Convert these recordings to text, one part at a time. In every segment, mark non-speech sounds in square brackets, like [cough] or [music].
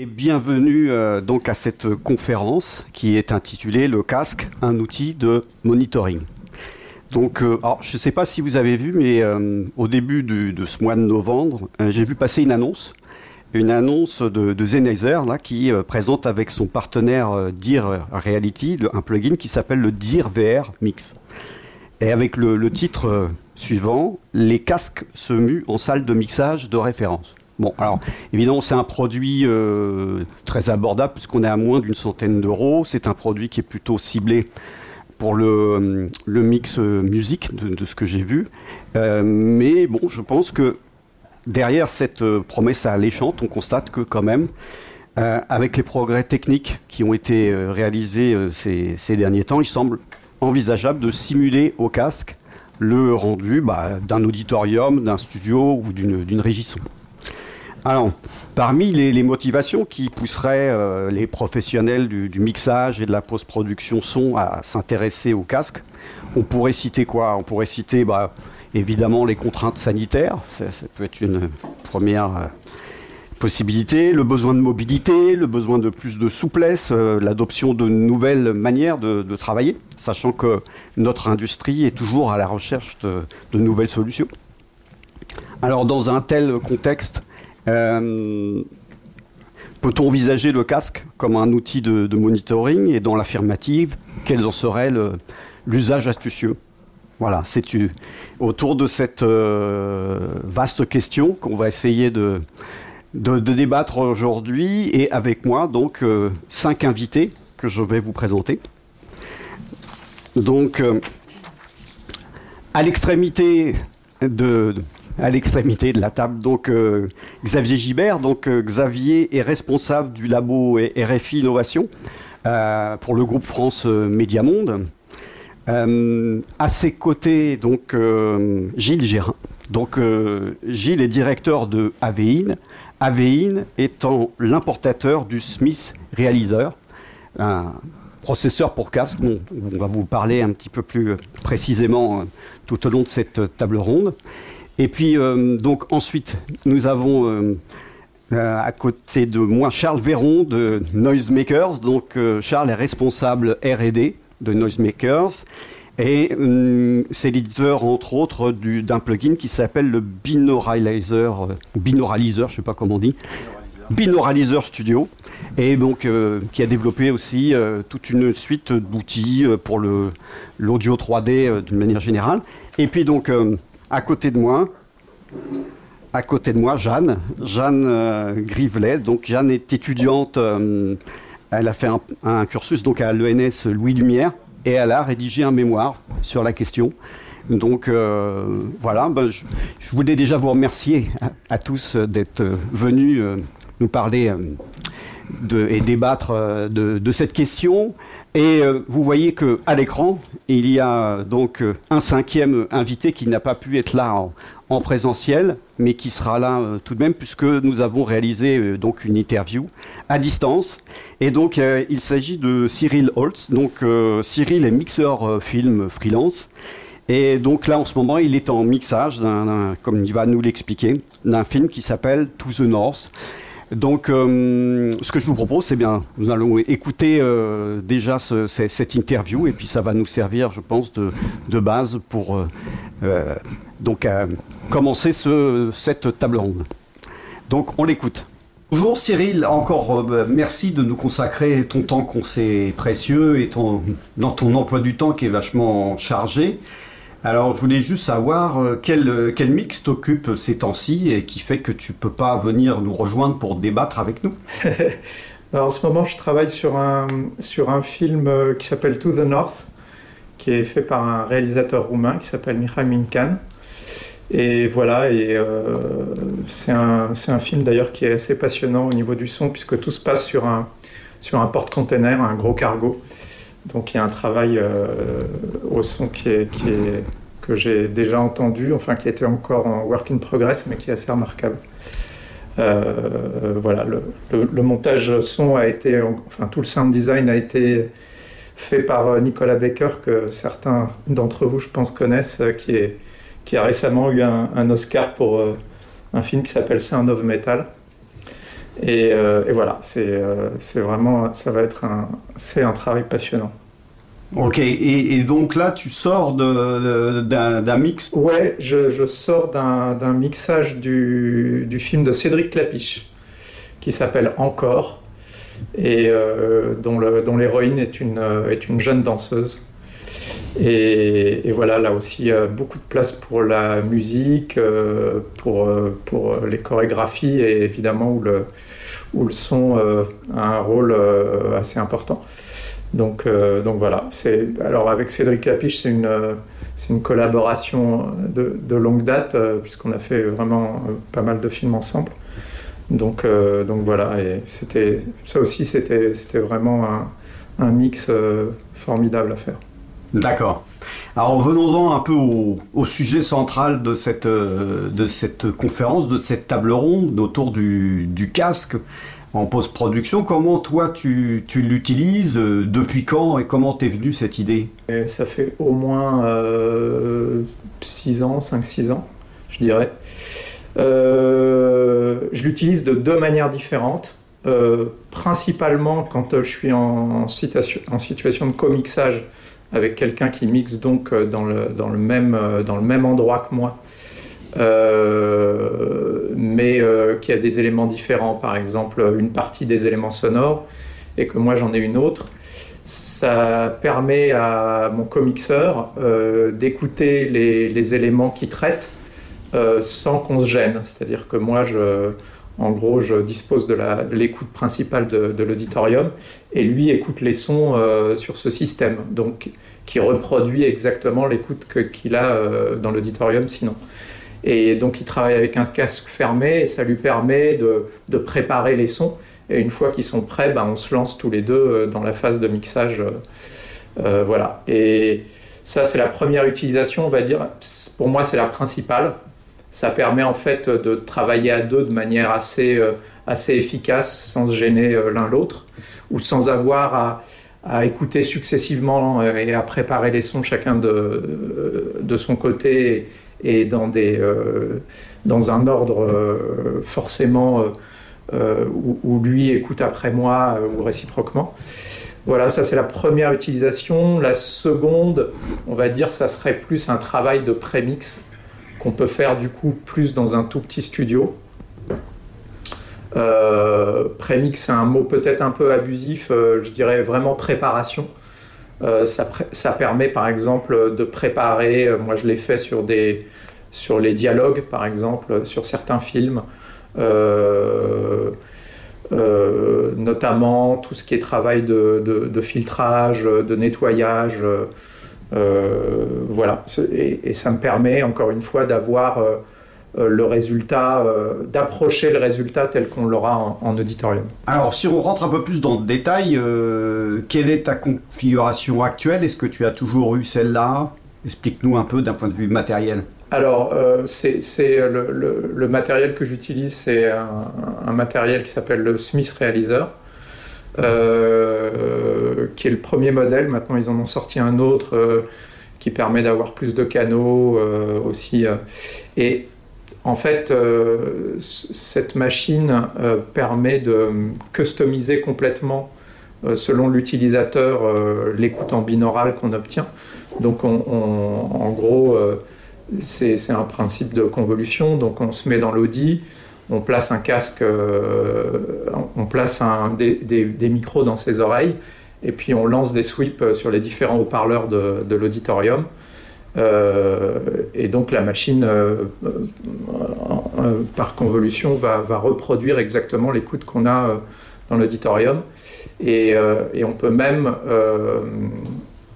Et bienvenue euh, donc à cette conférence qui est intitulée Le casque, un outil de monitoring. Donc, euh, je ne sais pas si vous avez vu, mais euh, au début de ce mois de novembre, j'ai vu passer une annonce, une annonce de, là, qui présente avec son partenaire Dear Reality un plugin qui s'appelle le Dear VR Mix. Et avec le titre suivant, les casques se muent en salle de mixage de référence. Bon, alors évidemment, c'est un produit euh, très abordable puisqu'on est à moins d'une centaine d'euros. C'est un produit qui est plutôt ciblé pour le, euh, mix euh, musique de, ce que j'ai vu. mais bon, je pense que derrière cette promesse alléchante, on constate que quand même, avec les progrès techniques qui ont été réalisés ces, derniers temps, il semble envisageable de simuler au casque le rendu bah, d'un auditorium, d'un studio ou d'une régie son. Alors, parmi les, motivations qui pousseraient euh, les professionnels du, mixage et de la post-production son à s'intéresser au casque, on pourrait citer quoi? On pourrait citer bah, évidemment les contraintes sanitaires, ça, peut être une première euh, possibilité, le besoin de mobilité, le besoin de plus de souplesse, euh, l'adoption de nouvelles manières de, travailler, sachant que notre industrie est toujours à la recherche de nouvelles solutions. Alors dans un tel contexte, euh, peut-on envisager le casque comme un outil de, monitoring et dans l'affirmative, quel en serait l'usage astucieux? Voilà, c'est autour de cette euh, vaste question qu'on va essayer de, débattre aujourd'hui et avec moi, donc, euh, cinq invités que je vais vous présenter. Donc, à l'extrémité de, à l'extrémité de la table. Donc euh, Xavier Gibert, donc euh, Xavier est responsable du labo RFI Innovation euh, pour le groupe France Média Monde. à ses côtés, donc Gilles Gérin. Donc Gilles est directeur de Avein. Avein étant l'importateur du Smith Realizer, un processeur pour casque. on va vous parler un petit peu plus précisément tout au long de cette table ronde. Et puis, euh, donc, ensuite, nous avons euh, euh, à côté de moi Charles Véron de Noisemakers. Donc, Charles est responsable RD de Noisemakers. Et c'est l'éditeur, entre autres, d'un plugin qui s'appelle le Binauralizer, Binauralizer, je ne sais pas comment on dit, Studio, et donc qui a développé aussi toute une suite d'outils pour l'audio 3D d'une manière générale. Et puis donc à côté de moi, à côté de moi, Jeanne, Jeanne euh, Grivelet. Donc Jeanne est étudiante, euh, elle a fait un, cursus donc à l'ENS Louis Lumière et elle a rédigé un mémoire sur la question. Donc euh, voilà, ben, je, voulais déjà vous remercier à, tous d'être venus nous parler et débattre de, cette question. Et vous voyez qu'à l'écran, il y a donc un cinquième invité qui n'a pas pu être là en, en présentiel, mais qui sera là euh, tout de même, puisque nous avons réalisé euh, donc une interview à distance. Et donc, euh, il s'agit de Cyril Holtz. Donc, Cyril est mixeur film freelance. Et donc là, en ce moment, il est en mixage, comme il va nous l'expliquer, d'un film qui s'appelle To the North. Donc, euh, ce que je vous propose, c'est bien, nous allons écouter euh, déjà cette interview et puis ça va nous servir, je pense, de, base pour euh, donc commencer cette table ronde. Donc, on l'écoute. Bonjour Cyril, encore merci de nous consacrer ton temps qu'on sait précieux et dans ton emploi du temps qui est vachement chargé. Alors, je voulais juste savoir euh, quel, quel mix t'occupe ces temps-ci et qui fait que tu peux pas venir nous rejoindre pour débattre avec nous? [laughs] En ce moment, je travaille sur un, sur un film euh, qui s'appelle To the North, qui est fait par un réalisateur roumain qui s'appelle Mihai Minkan. Et voilà, et euh, c'est un, un, film d'ailleurs qui est assez passionnant au niveau du son, puisque tout se passe sur un, sur un porte-container, un gros cargo. Donc il y a un travail euh, au son qui est, que j'ai déjà entendu, enfin qui était encore en work in progress, mais qui est assez remarquable. Euh, voilà, le, montage son a été, enfin tout le sound design a été fait par euh, Nicolas Baker, que certains d'entre vous, je pense, connaissent, qui, a récemment eu un, un Oscar pour un film qui s'appelle Sound of Metal. Et, voilà, c'est vraiment, ça va être un, c'est un travail passionnant. Ok, et, donc là, tu sors d'un mix? Ouais, je, sors d'un mixage du, du, film de Cédric Clapiche, qui s'appelle Encore, et euh, dont l'héroïne est une, est une jeune danseuse. Et, voilà, là aussi, a beaucoup de place pour la musique, euh, pour, pour les chorégraphies, et évidemment où le, où le son a un rôle assez important. Donc, euh, donc voilà. Alors avec Cédric Lapiche, c'est une, une collaboration de, de longue date, euh, puisqu'on a fait vraiment euh, pas mal de films ensemble. Donc, donc voilà, et ça aussi, c'était, c'était vraiment un, un mix formidable à faire. D'accord. Alors venons-en un peu au, sujet central de cette, de cette conférence, de cette table ronde autour du, casque en post-production. Comment toi tu, tu l'utilises euh, Depuis quand et comment t'es venue cette idée? Ça fait au moins 6 euh, ans, 5-6 ans, je dirais. Euh, je l'utilise de deux manières différentes. principalement quand je suis en, situation, en situation de comixage avec quelqu'un qui mixe donc dans le, dans le, même, endroit que moi euh, mais euh, qui a des éléments différents, par exemple une partie des éléments sonores, et que moi j'en ai une autre. Ça permet à mon comixeur euh, d'écouter les, éléments qu'il traite sans qu'on se gêne. C'est-à-dire que moi, je, en gros, je dispose de l'écoute principale de, l'auditorium et lui écoute les sons sur ce système, donc qui reproduit exactement l'écoute qu'il a dans l'auditorium sinon. Et donc il travaille avec un casque fermé et ça lui permet de, préparer les sons. Et une fois qu'ils sont prêts, ben, on se lance tous les deux euh, dans la phase de mixage. Euh, euh, voilà. Et ça, c'est la première utilisation, on va dire. Pour moi, c'est la principale. Ça permet en fait de travailler à deux de manière assez, assez efficace, sans se gêner l'un l'autre, ou sans avoir à, écouter successivement et à préparer les sons chacun de, de son côté et dans, des, euh, dans un ordre euh, forcément euh, où, lui écoute après moi ou réciproquement. Voilà, ça c'est la première utilisation. La seconde, on va dire, ça serait plus un travail de prémix qu'on peut faire du coup plus dans un tout petit studio. prémix, c'est un mot peut-être un peu abusif, je dirais vraiment préparation. Euh, ça, permet par exemple de préparer, euh, moi je l'ai fait sur, des, sur les dialogues par exemple, sur certains films, euh, notamment tout ce qui est travail de, filtrage, de nettoyage. Voilà, et, et, ça me permet encore une fois d'avoir euh, le résultat, euh, d'approcher le résultat tel qu'on l'aura en, auditorium. Alors, si on rentre un peu plus dans le détail, euh, quelle est ta configuration actuelle? Est-ce que tu as toujours eu celle-là? Explique-nous un peu d'un point de vue matériel. Alors, c'est le, matériel que j'utilise, c'est un, matériel qui s'appelle le Smith Realizer, qui est le premier modèle. Maintenant, ils en ont sorti un autre qui permet d'avoir plus de canaux aussi. et en fait, euh, cette machine euh, permet de customiser complètement euh, selon l'utilisateur l'écoute en binaural qu'on obtient. Donc en gros, c'est un principe de convolution. Donc on se met dans l'audi, on place un casque, on place des, micros dans ses oreilles, et puis on lance des sweeps sur les différents haut-parleurs de l'auditorium. Euh, et donc la machine, euh, euh, par convolution, va, reproduire exactement l'écoute qu'on a dans l'auditorium. Et, on peut même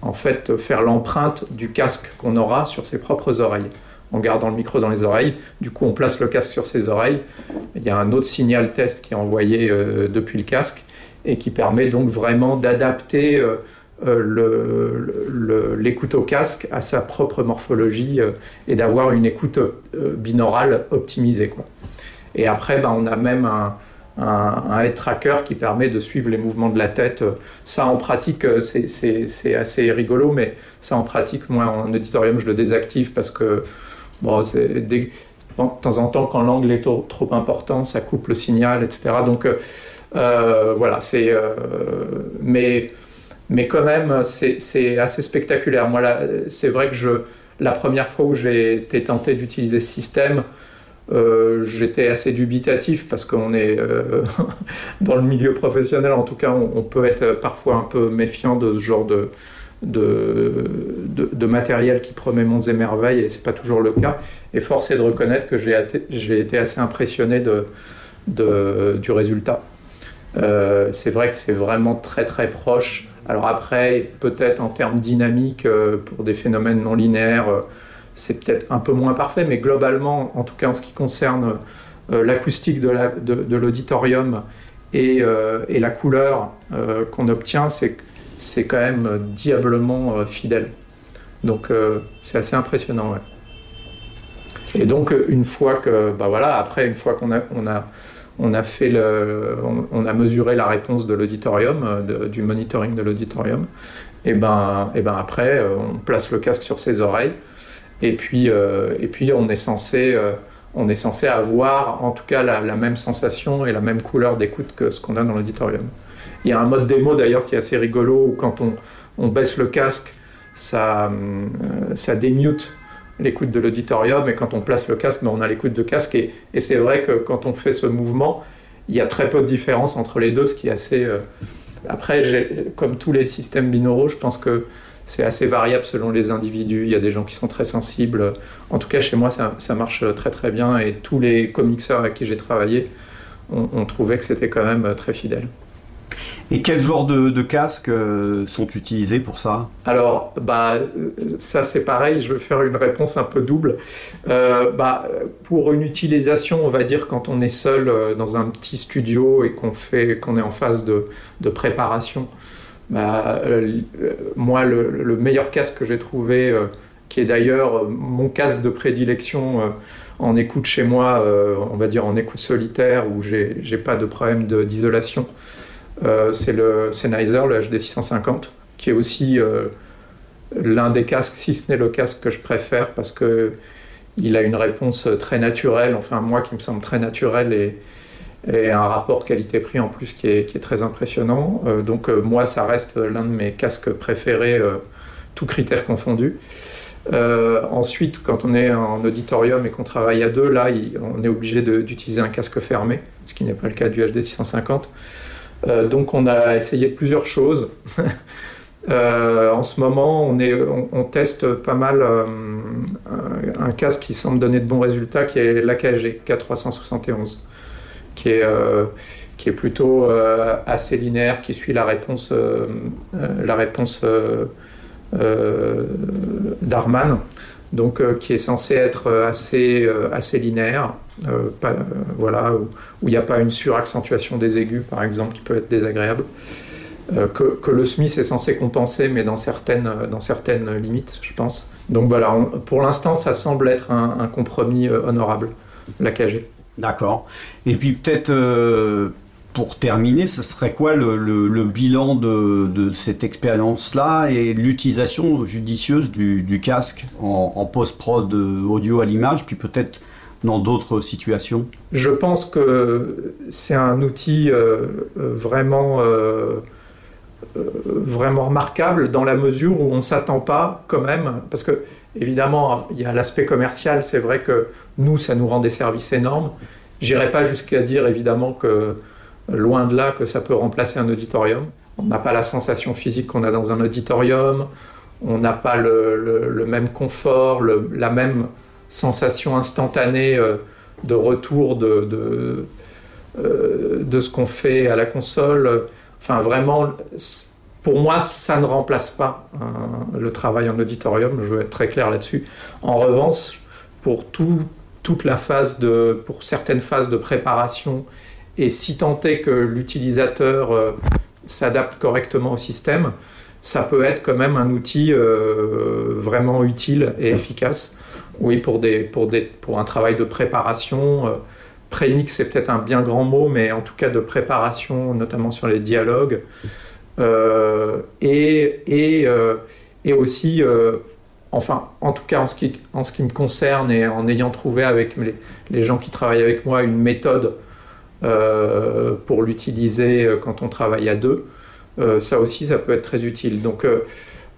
en fait faire l'empreinte du casque qu'on aura sur ses propres oreilles en gardant le micro dans les oreilles. Du coup, on place le casque sur ses oreilles. Il y a un autre signal test qui est envoyé depuis le casque et qui permet donc vraiment d'adapter euh, l'écoute au casque à sa propre morphologie euh, et d'avoir une écoute euh, binaurale optimisée. Et après, ben, on a même un, un, head tracker qui permet de suivre les mouvements de la tête. Ça, en pratique, c'est assez rigolo, mais ça, en pratique, moi, en auditorium, je le désactive parce que bon, temps en temps, quand l'angle est trop, important, ça coupe le signal, etc. Donc voilà, c'est. mais, mais quand même, c'est assez spectaculaire. Moi, c'est vrai que je, la première fois où j'ai été tenté d'utiliser ce système, euh, j'étais assez dubitatif parce qu'on est euh, [laughs] dans le milieu professionnel, en tout cas, on, peut être parfois un peu méfiant de ce genre de, de, matériel qui promet monts et merveilles et c'est pas toujours le cas. Et force est de reconnaître que j'ai été assez impressionné de, du résultat. Euh, c'est vrai que c'est vraiment très très proche. Alors après, peut-être en termes dynamiques, pour des phénomènes non linéaires, c'est peut-être un peu moins parfait, mais globalement, en tout cas en ce qui concerne euh, l'acoustique de l'auditorium euh, et, la couleur euh, qu'on obtient, c'est quand même diablement fidèle. Donc c'est assez impressionnant. Et donc une fois que, bah voilà, après une fois qu'on a, on a, on a fait le, on, a mesuré la réponse de l'auditorium, du monitoring de l'auditorium, et ben, et ben après on place le casque sur ses oreilles et puis, euh, et puis on, est censé, euh, on est censé avoir en tout cas la, même sensation et la même couleur d'écoute que ce qu'on a dans l'auditorium. Il y a un mode démo d'ailleurs qui est assez rigolo où quand on, on baisse le casque, ça, euh, ça démute l'écoute de l'auditorium et quand on place le casque, ben, on a l'écoute de casque. Et, et c'est vrai que quand on fait ce mouvement, il y a très peu de différence entre les deux, ce qui est assez. Après, comme tous les systèmes binauraux, je pense que c'est assez variable selon les individus. Il y a des gens qui sont très sensibles. En tout cas, chez moi, ça, marche très très bien. Et tous les comicseurs avec qui j'ai travaillé ont, trouvé que c'était quand même très fidèle. Et quel genre de, casques euh, sont utilisés pour ça? Alors, bah, ça c'est pareil, je vais faire une réponse un peu double. Euh, bah, pour une utilisation, on va dire quand on est seul euh, dans un petit studio et qu'on est en phase de, de préparation, bah, moi, le, meilleur casque que j'ai trouvé, qui est d'ailleurs mon casque de prédilection en écoute chez moi, on va dire en écoute solitaire, où j'ai pas de problème d'isolation, c'est le Sennheiser, le HD650, qui est aussi l'un des casques, si ce n'est le casque que je préfère, parce que il a une réponse très naturelle, enfin moi qui me semble très naturelle et, un rapport qualité-prix en plus qui est, très impressionnant. Euh, donc euh, moi, ça reste l'un de mes casques préférés, euh, tout critère confondu. ensuite, quand on est en auditorium et qu'on travaille à deux, là, on est obligé d'utiliser un casque fermé, ce qui n'est pas le cas du HD 650. Donc on a essayé plusieurs choses. [laughs] en ce moment, on, est, on, teste pas mal un, un, casque qui semble donner de bons résultats, qui est l'AKG K371 qui est, euh, qui est plutôt euh, assez linéaire, qui suit la réponse, euh, la réponse d'Arman, donc qui est censé être assez, assez linéaire, voilà, où il n'y a pas une suraccentuation des aigus, par exemple, qui peut être désagréable. que, le Smith est censé compenser, mais dans certaines, dans certaines limites, je pense. Donc voilà, pour l'instant, ça semble être un, compromis honorable, l'AKG. D'accord. Et puis peut-être euh, pour terminer, ce serait quoi le, bilan de, cette expérience-là et l'utilisation judicieuse du, casque en, post-prod audio à l'image, puis peut-être dans d'autres situations? Je pense que c'est un outil euh, vraiment, euh, vraiment remarquable dans la mesure où on ne s'attend pas quand même, parce que Évidemment, il y a l'aspect commercial, c'est vrai que nous, ça nous rend des services énormes. J'irai pas jusqu'à dire évidemment que loin de là que ça peut remplacer un auditorium. On n'a pas la sensation physique qu'on a dans un auditorium, on n'a pas le, même confort, la même sensation instantanée euh, de retour de, euh, de ce qu'on fait à la console. Enfin, vraiment, pour moi, ça ne remplace pas euh, le travail en auditorium, je veux être très clair là-dessus. En revanche, pour toute la phase de, pour certaines phases de préparation, et si tant est que l'utilisateur euh, s'adapte correctement au système, ça peut être quand même un outil euh, vraiment utile et efficace. Oui, pour, des, pour, des, pour un travail de préparation. Prémix, c'est peut-être un bien grand mot, mais en tout cas de préparation, notamment sur les dialogues. Euh, et, et, euh, et, aussi, euh, enfin, en tout cas en ce, qui, en ce qui me concerne et en ayant trouvé avec les, gens qui travaillent avec moi une méthode euh, pour l'utiliser euh, quand on travaille à deux, euh, ça aussi, ça peut être très utile. Donc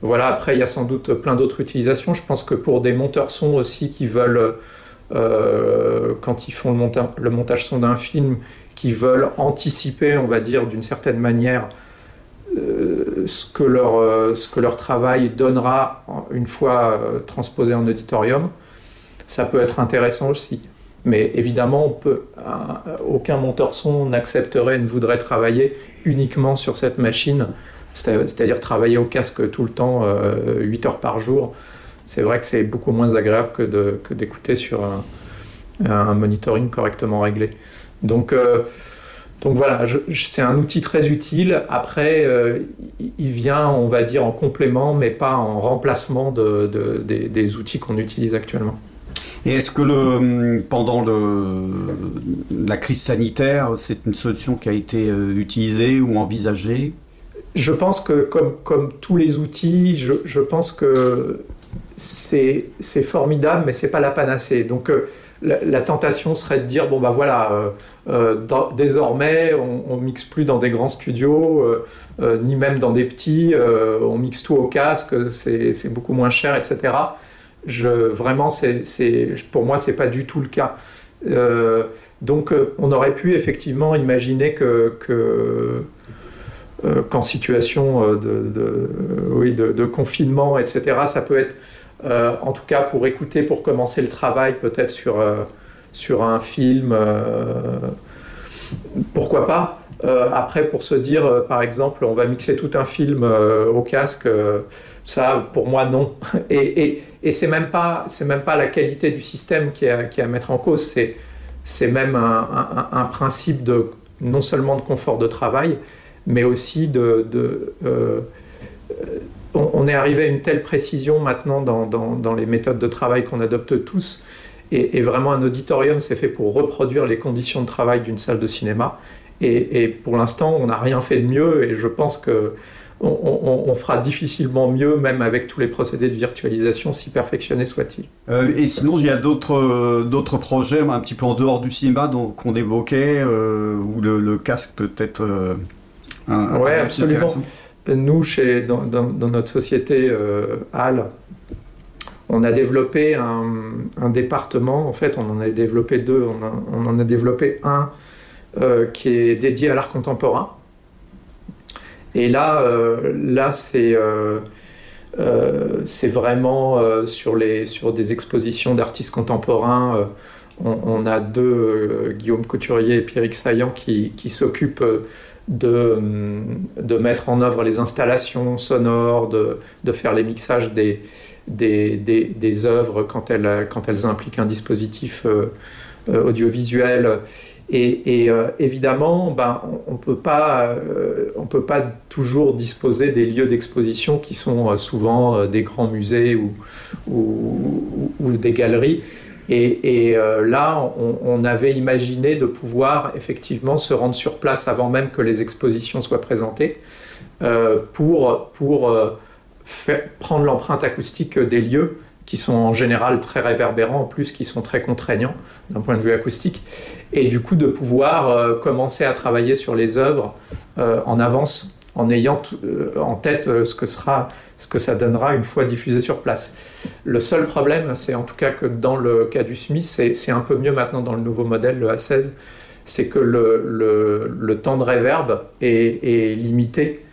voilà, après, il y a sans doute plein d'autres utilisations. Je pense que pour des monteurs son aussi qui veulent, quand ils font le, montage son d'un film, qui veulent anticiper, on va dire, d'une certaine manière, euh, ce, que leur, euh, ce que leur travail donnera une fois euh, transposé en auditorium, ça peut être intéressant aussi. Mais évidemment, aucun monteur son n'accepterait, ne voudrait travailler uniquement sur cette machine, c'est-à-dire travailler au casque tout le temps, 8 heures par jour. C'est vrai que c'est beaucoup moins agréable que d'écouter sur un, monitoring correctement réglé. Donc, donc voilà, c'est un outil très utile. Après, euh, il vient, on va dire, en complément, mais pas en remplacement des, outils qu'on utilise actuellement. Et est-ce que le, pendant la crise sanitaire, c'est une solution qui a été euh, utilisée ou envisagée? Je pense que, comme, tous les outils, je, pense que c'est formidable, mais c'est pas la panacée. Donc, euh, la, tentation serait de dire bon bah voilà, euh, désormais on, mixe plus dans des grands studios, ni même dans des petits, on mixe tout au casque, c'est beaucoup moins cher, etc. Vraiment, pour moi, c'est pas du tout le cas. donc, on aurait pu effectivement imaginer que, qu'en situation de, confinement, etc., ça peut être euh, en tout cas, pour écouter, pour commencer le travail, peut-être sur, euh, sur un film, euh, pourquoi pas après, pour se dire, par exemple, on va mixer tout un film au casque, ça, pour moi, non. [laughs] Et, et, c'est même pas, c'est même pas la qualité du système qui est, à mettre en cause. C'est, c'est même un, principe de non seulement de confort de travail, mais aussi de, on, est arrivé à une telle précision maintenant dans, les méthodes de travail qu'on adopte tous. Et, vraiment, un auditorium, c'est fait pour reproduire les conditions de travail d'une salle de cinéma. Et, pour l'instant, on n'a rien fait de mieux. Et je pense que on, fera difficilement mieux, même avec tous les procédés de virtualisation, si perfectionnés soient-ils. Euh, et sinon, il y a d'autres projets un petit peu en dehors du cinéma qu'on évoquait, euh, où le, casque peut être euh, ouais, absolument nous, chez, dans, notre société euh, HAL, on a développé un, département, en fait on en a développé deux, on, en a développé un euh, qui est dédié à l'art contemporain. Et là, euh, là c'est c'est vraiment sur, les, sur des expositions d'artistes contemporains. On, a deux, Guillaume Couturier et Pierrick Saillant, qui, qui s'occupent de, de, mettre en œuvre les installations sonores, de, de faire les mixages des, des, des, œuvres quand elles, quand elles impliquent un dispositif euh, euh, audiovisuel. Et, euh, évidemment, ben, on ne peut, pas, toujours disposer des lieux d'exposition qui sont souvent des grands musées ou, des galeries. Et, euh, là, on, avait imaginé de pouvoir effectivement se rendre sur place avant même que les expositions soient présentées euh, pour, euh, prendre l'empreinte acoustique des lieux qui sont en général très réverbérants, en plus qui sont très contraignants d'un point de vue acoustique, et du coup de pouvoir commencer à travailler sur les œuvres en avance en ayant euh, en tête euh, ce que, sera, ce que ça donnera une fois diffusé sur place. Le seul problème, c'est en tout cas que dans le cas du Smith, c'est un peu mieux maintenant dans le nouveau modèle, le A16, c'est que le, temps de réverb est, limité,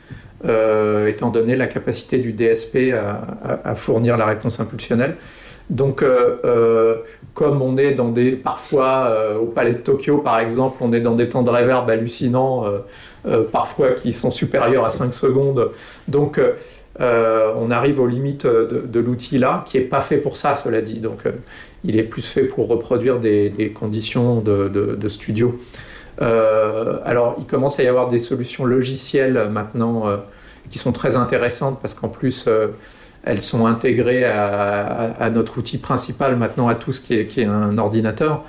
euh, étant donné la capacité du DSP à, fournir la réponse impulsionnelle. Donc, comme on est dans des, parfois au Palais de Tokyo par exemple, on est dans des temps de réverb hallucinants euh, parfois qui sont supérieurs à 5 secondes. Donc euh, euh, on arrive aux limites de, l'outil là, qui n'est pas fait pour ça, cela dit. Donc il est plus fait pour reproduire des, conditions de, studio. alors il commence à y avoir des solutions logicielles maintenant qui sont très intéressantes parce qu'en plus elles sont intégrées à, notre outil principal maintenant à tous qui est, qui est un ordinateur.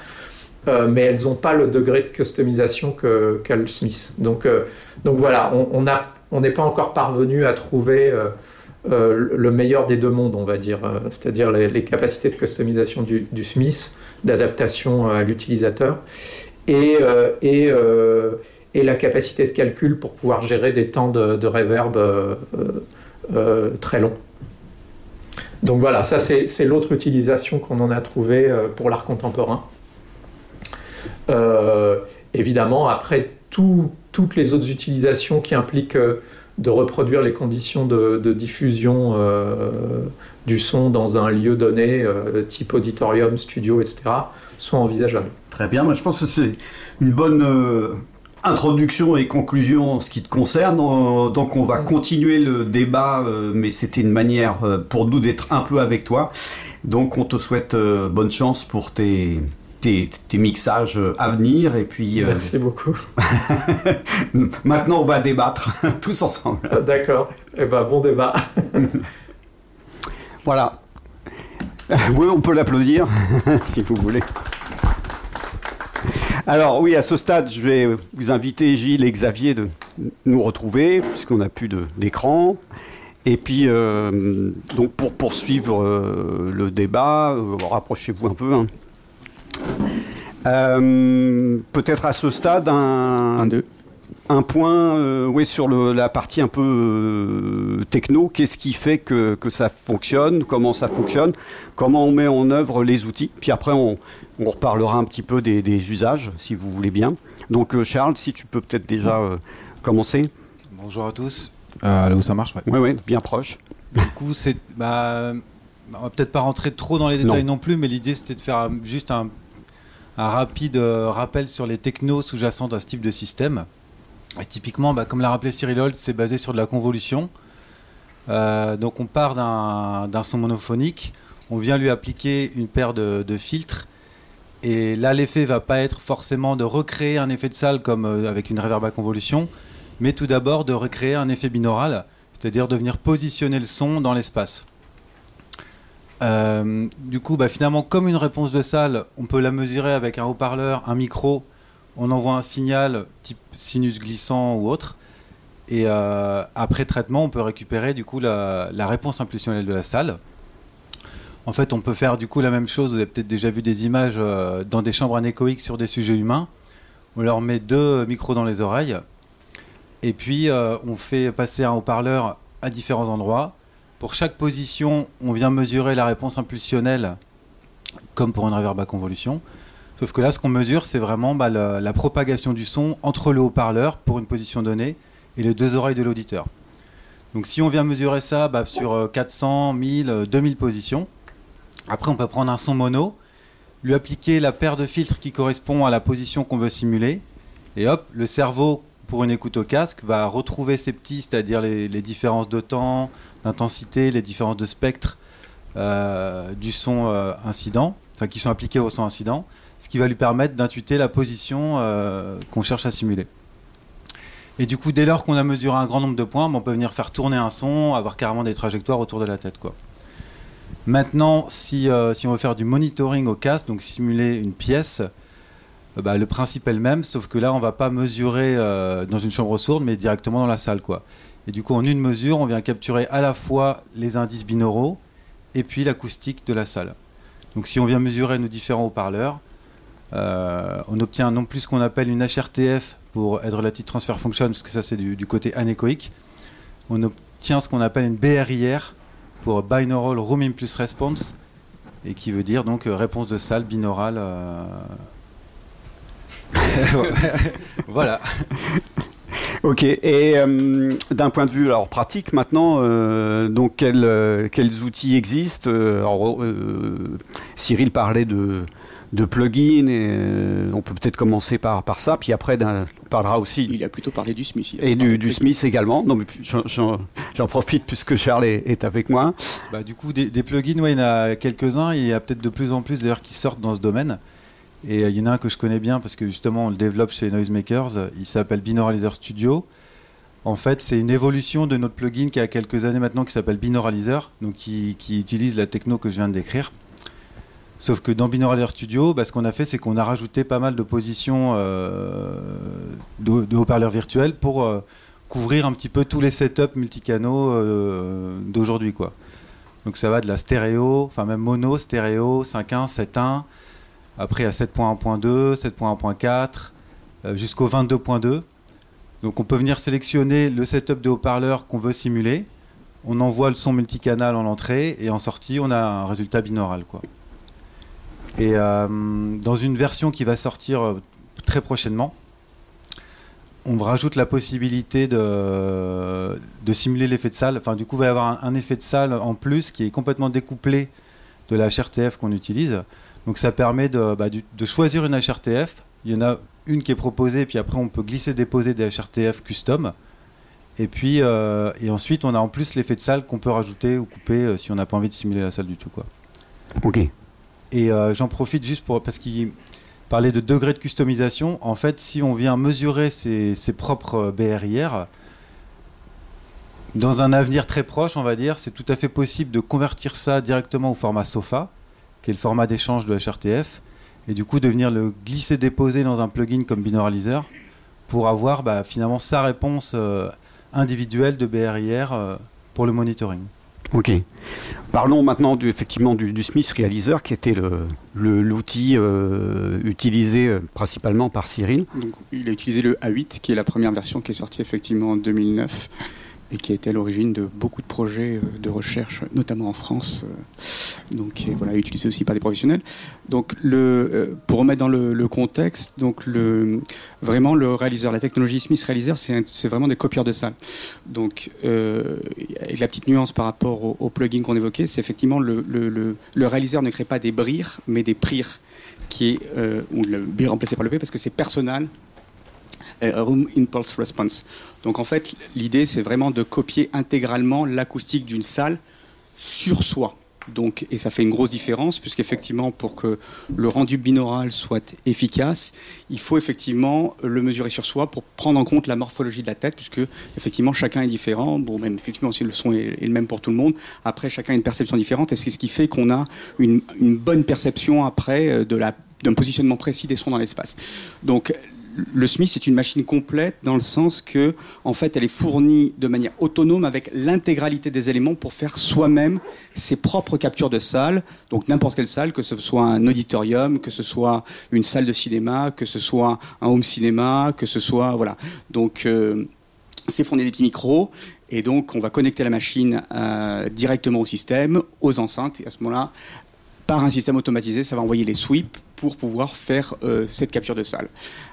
Euh, mais elles n'ont pas le degré de customisation qu'a le Smith. Donc, euh, donc voilà, on n'est pas encore parvenu à trouver le meilleur des deux mondes, on va dire, c'est-à-dire les, capacités de customisation du, Smith, d'adaptation à l'utilisateur, et, et, la capacité de calcul pour pouvoir gérer des temps de, de reverb très longs. Donc voilà, ça c'est l'autre utilisation qu'on en a trouvé euh, pour l'art contemporain. Euh, évidemment, après toutes les autres utilisations qui impliquent euh, de reproduire les conditions de, diffusion du son dans un lieu donné, type auditorium, studio, etc., sont envisageables. Très bien, moi je pense que c'est une bonne Introduction et conclusion en ce qui te concerne. Euh, donc on va continuer le débat, euh, mais c'était une manière euh, pour nous d'être un peu avec toi. Donc on te souhaite bonne chance pour tes, tes, mixages à venir. Et puis, Merci beaucoup. [laughs] Maintenant on va débattre [laughs] tous ensemble. D'accord. Et eh ben bon débat. [laughs] voilà. Oui, on peut l'applaudir si vous voulez. Alors oui, à ce stade, je vais vous inviter, Gilles et Xavier, de nous retrouver, puisqu'on n'a plus d'écran. Et puis, euh, donc pour poursuivre euh, le débat, euh, rapprochez-vous un peu. Hein. Peut-être à ce stade, un, un, deux un point euh, oui, sur la partie un peu euh, techno. Qu'est-ce qui fait que, ça fonctionne? Comment ça fonctionne? Comment on met en œuvre les outils? Puis après, on, reparlera un petit peu des, usages, si vous voulez bien. Donc, euh, Charles, si tu peux peut-être déjà commencer. Bonjour à tous. là où ça marche Oui, oui, bien proche. Du coup, c'est. Bah, on va peut-être pas rentrer trop dans les détails non, plus, mais l'idée c'était de faire juste un, un rapide rappel sur les technos sous-jacentes à ce type de système typiquement, bah, comme l'a rappelé Cyril Holt, c'est basé sur de la convolution. Euh, donc on part d'un son monophonique, on vient lui appliquer une paire de, filtres, et là l'effet va pas être forcément de recréer un effet de salle comme euh, avec une reverb à convolution, mais tout d'abord de recréer un effet binaural, c'est-à-dire de venir positionner le son dans l'espace. Euh, du coup, bah, finalement, comme une réponse de salle, on peut la mesurer avec un haut-parleur, un micro on envoie un signal type sinus glissant ou autre. Et euh, après traitement, on peut récupérer du coup la, réponse impulsionnelle de la salle. En fait, on peut faire du coup la même chose. Vous avez peut-être déjà vu des images euh, dans des chambres anéchoïques sur des sujets humains. On leur met deux micros dans les oreilles. Et puis, on fait passer un haut-parleur à différents endroits. Pour chaque position, on vient mesurer la réponse impulsionnelle, comme pour une reverb à convolution. Sauf que là, ce qu'on mesure, c'est vraiment bah, la, propagation du son entre le haut-parleur pour une position donnée et les deux oreilles de l'auditeur. Donc si on vient mesurer ça bah, sur 400, 1000, 2000 positions, après on peut prendre un son mono, lui appliquer la paire de filtres qui correspond à la position qu'on veut simuler, et hop, le cerveau, pour une écoute au casque, va retrouver ces petits, c'est-à-dire les, différences de temps, d'intensité, les différences de spectre euh, du son euh, incident, enfin qui sont appliqués au son incident, ce qui va lui permettre d'intuiter la position euh, qu'on cherche à simuler. Et du coup, dès lors qu'on a mesuré un grand nombre de points, ben, on peut venir faire tourner un son, avoir carrément des trajectoires autour de la tête. Quoi. Maintenant, si, on veut faire du monitoring au casque, donc simuler une pièce, bah, le principe est le même, sauf que là, on ne va pas mesurer dans une chambre sourde, mais directement dans la salle. Quoi. Et du coup, en une mesure, on vient capturer à la fois les indices binauraux et puis l'acoustique de la salle. Donc si on vient mesurer nos différents haut-parleurs, euh, on obtient non plus ce qu'on appelle une HRTF pour Head Relative Transfer Function, parce que ça c'est du, côté anéchoïque. On obtient ce qu'on appelle une BRIR pour Binaural Room Impulse Response, et qui veut dire donc euh, réponse de salle binaurale. Euh. [laughs] [laughs] voilà. Ok, et d'un point de vue alors pratique maintenant, donc quels, quels, outils existent Cyril parlait de, de plugins. Et, euh, on peut peut-être commencer par, par ça, puis après on parlera aussi. Il a plutôt parlé du Smith. Et du, Smith également. Non, mais j'en profite puisque Charles est, avec moi. Bah, du coup, des, plugins, ouais, il y en a quelques-uns. Il y a peut-être de plus en plus d'ailleurs qui sortent dans ce domaine. Et euh, il y en a un que je connais bien parce que justement on le développe chez Noisemakers. Il s'appelle Binauralizer Studio. En fait, c'est une évolution de notre plugin qui a quelques années maintenant qui s'appelle Binauralizer, donc qui, utilise la techno que je viens de décrire. Sauf que dans Binaural Studio, bah, ce qu'on a fait, c'est qu'on a rajouté pas mal de positions euh, de, haut-parleurs virtuels pour euh, couvrir un petit peu tous les setups multicanaux d'aujourd'hui. Donc ça va de la stéréo, enfin même mono, stéréo, 5.1, 7.1, après à 7.1.2, 7.1.4, jusqu'au 22.2. Donc on peut venir sélectionner le setup de haut-parleur qu'on veut simuler. On envoie le son multicanal en entrée et en sortie, on a un résultat binaural. Et euh, dans une version qui va sortir euh, très prochainement, on rajoute la possibilité de, de simuler l'effet de salle. Enfin, du coup, il va y avoir un, effet de salle en plus qui est complètement découplé de la HRTF qu'on utilise. Donc, ça permet de, bah, de, choisir une HRTF. Il y en a une qui est proposée, puis après, on peut glisser-déposer des HRTF custom. Et puis, euh, et ensuite, on a en plus l'effet de salle qu'on peut rajouter ou couper si on n'a pas envie de simuler la salle du tout. Quoi. Ok. Et euh, j'en profite juste pour parce qu'il parlait de degré de customisation. En fait, si on vient mesurer ses, propres euh, BRIR, dans un avenir très proche, on va dire, c'est tout à fait possible de convertir ça directement au format SOFA, qui est le format d'échange de HRTF, et du coup de venir le glisser-déposer dans un plugin comme Binauralizer pour avoir bah, finalement sa réponse euh, individuelle de BRIR pour le monitoring. Ok. Parlons maintenant du, effectivement du, Smith Realizer, qui était l'outil euh, utilisé euh, principalement par Cyril. il a utilisé le A8, qui est la première version qui est sortie effectivement en 2009 et qui a été à l'origine de beaucoup de projets euh, de recherche, notamment en France, euh, donc voilà, utilisé aussi par des professionnels. Donc, euh, pour remettre dans le, contexte, donc le, vraiment le réaliseur, la technologie Smith Realizer, c'est vraiment des copieurs de salles. Donc, euh, la petite nuance par rapport au, plugin qu'on évoquait, c'est effectivement le, le, le, réaliseur ne crée pas des brir, mais des prir, qui est, ou le B remplacé par le P, parce que c'est personnel Room Impulse Response. Donc en fait, l'idée, c'est vraiment de copier intégralement l'acoustique d'une salle sur soi. Donc, et ça fait une grosse différence, puisqu'effectivement, pour que le rendu binaural soit efficace, il faut effectivement le mesurer sur soi pour prendre en compte la morphologie de la tête, puisque effectivement, chacun est différent. Bon, même effectivement, si le son est, le même pour tout le monde, après, chacun a une perception différente, et c'est ce qui fait qu'on a une, bonne perception après euh, d'un positionnement précis des sons dans l'espace. Donc le Smith c'est une machine complète dans le sens que, en fait, elle est fournie de manière autonome avec l'intégralité des éléments pour faire soi-même ses propres captures de salle. Donc n'importe quelle salle, que ce soit un auditorium, que ce soit une salle de cinéma, que ce soit un home cinéma, que ce soit voilà. Donc euh, c'est fourni des petits micros et donc on va connecter la machine euh, directement au système, aux enceintes et à ce moment-là, par un système automatisé, ça va envoyer les sweeps pour pouvoir faire euh, cette capture de salle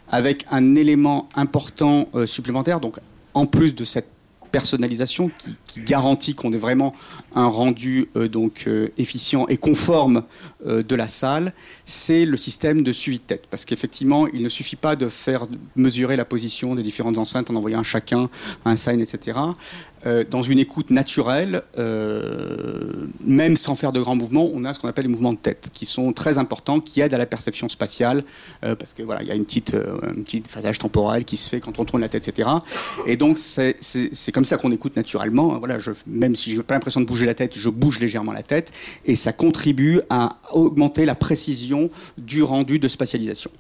avec un élément important euh, supplémentaire. Donc, en plus de cette personnalisation qui, garantit qu'on ait vraiment un rendu euh, donc euh, efficient et conforme de la salle, c'est le système de suivi de tête. Parce qu'effectivement, il ne suffit pas de faire mesurer la position des différentes enceintes en envoyant chacun un sign, etc. Euh, dans une écoute naturelle, euh, même sans faire de grands mouvements, on a ce qu'on appelle les mouvements de tête, qui sont très importants, qui aident à la perception spatiale, euh, parce que voilà, il y a une petite, un petit phasage temporel qui se fait quand on tourne la tête, etc. Et donc c'est comme ça qu'on écoute naturellement. Voilà, je, même si je n'ai pas l'impression de bouger la tête, je bouge légèrement la tête, et ça contribue à augmenter la précision du rendu de spatialisation.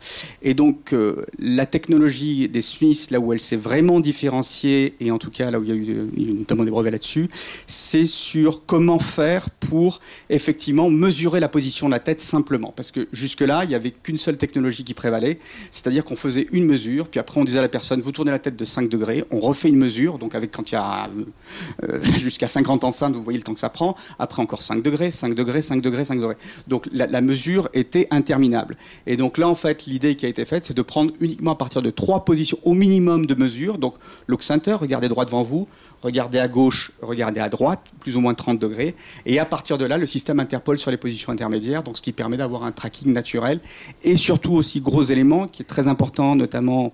Et donc la technologie des Smiths, là où elle s'est vraiment différenciée, et en tout cas là où il y a eu notamment des brevets là-dessus, c'est sur comment faire pour effectivement mesurer la position de la tête simplement. Parce que jusque-là, il n'y avait qu'une seule technologie qui prévalait, c'est-à-dire qu'on faisait une mesure, puis après on disait à la personne, vous tournez la tête de 5 degrés, on refait une mesure, donc avec quand il y a euh, [laughs] jusqu'à 50 enceintes, vous voyez le temps que ça prend, après encore 5 degrés, 5 degrés, 5 degrés, 5 degrés. Donc la, mesure était interminable. Et donc là, en fait, l'idée qui a été faite, c'est de prendre uniquement à partir de trois positions au minimum de mesure, donc look center, regardez droit devant vous, regardez à gauche, regardez à droite, plus ou moins 30 degrés. Et à partir de là, le système interpole sur les positions intermédiaires, donc ce qui permet d'avoir un tracking naturel. Et surtout aussi, gros élément qui est très important, notamment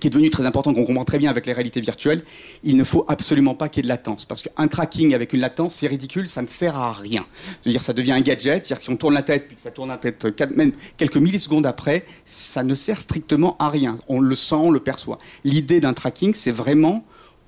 qui est devenu très important, qu'on comprend très bien avec les réalités virtuelles, il ne faut absolument pas qu'il y ait de latence. Parce qu'un tracking avec une latence, c'est ridicule, ça ne sert à rien. C'est-à-dire ça devient un gadget, c'est-à-dire si on tourne la tête, puis ça tourne peut-être même quelques millisecondes après, ça ne sert strictement à rien. On le sent, on le perçoit. L'idée d'un tracking, c'est vraiment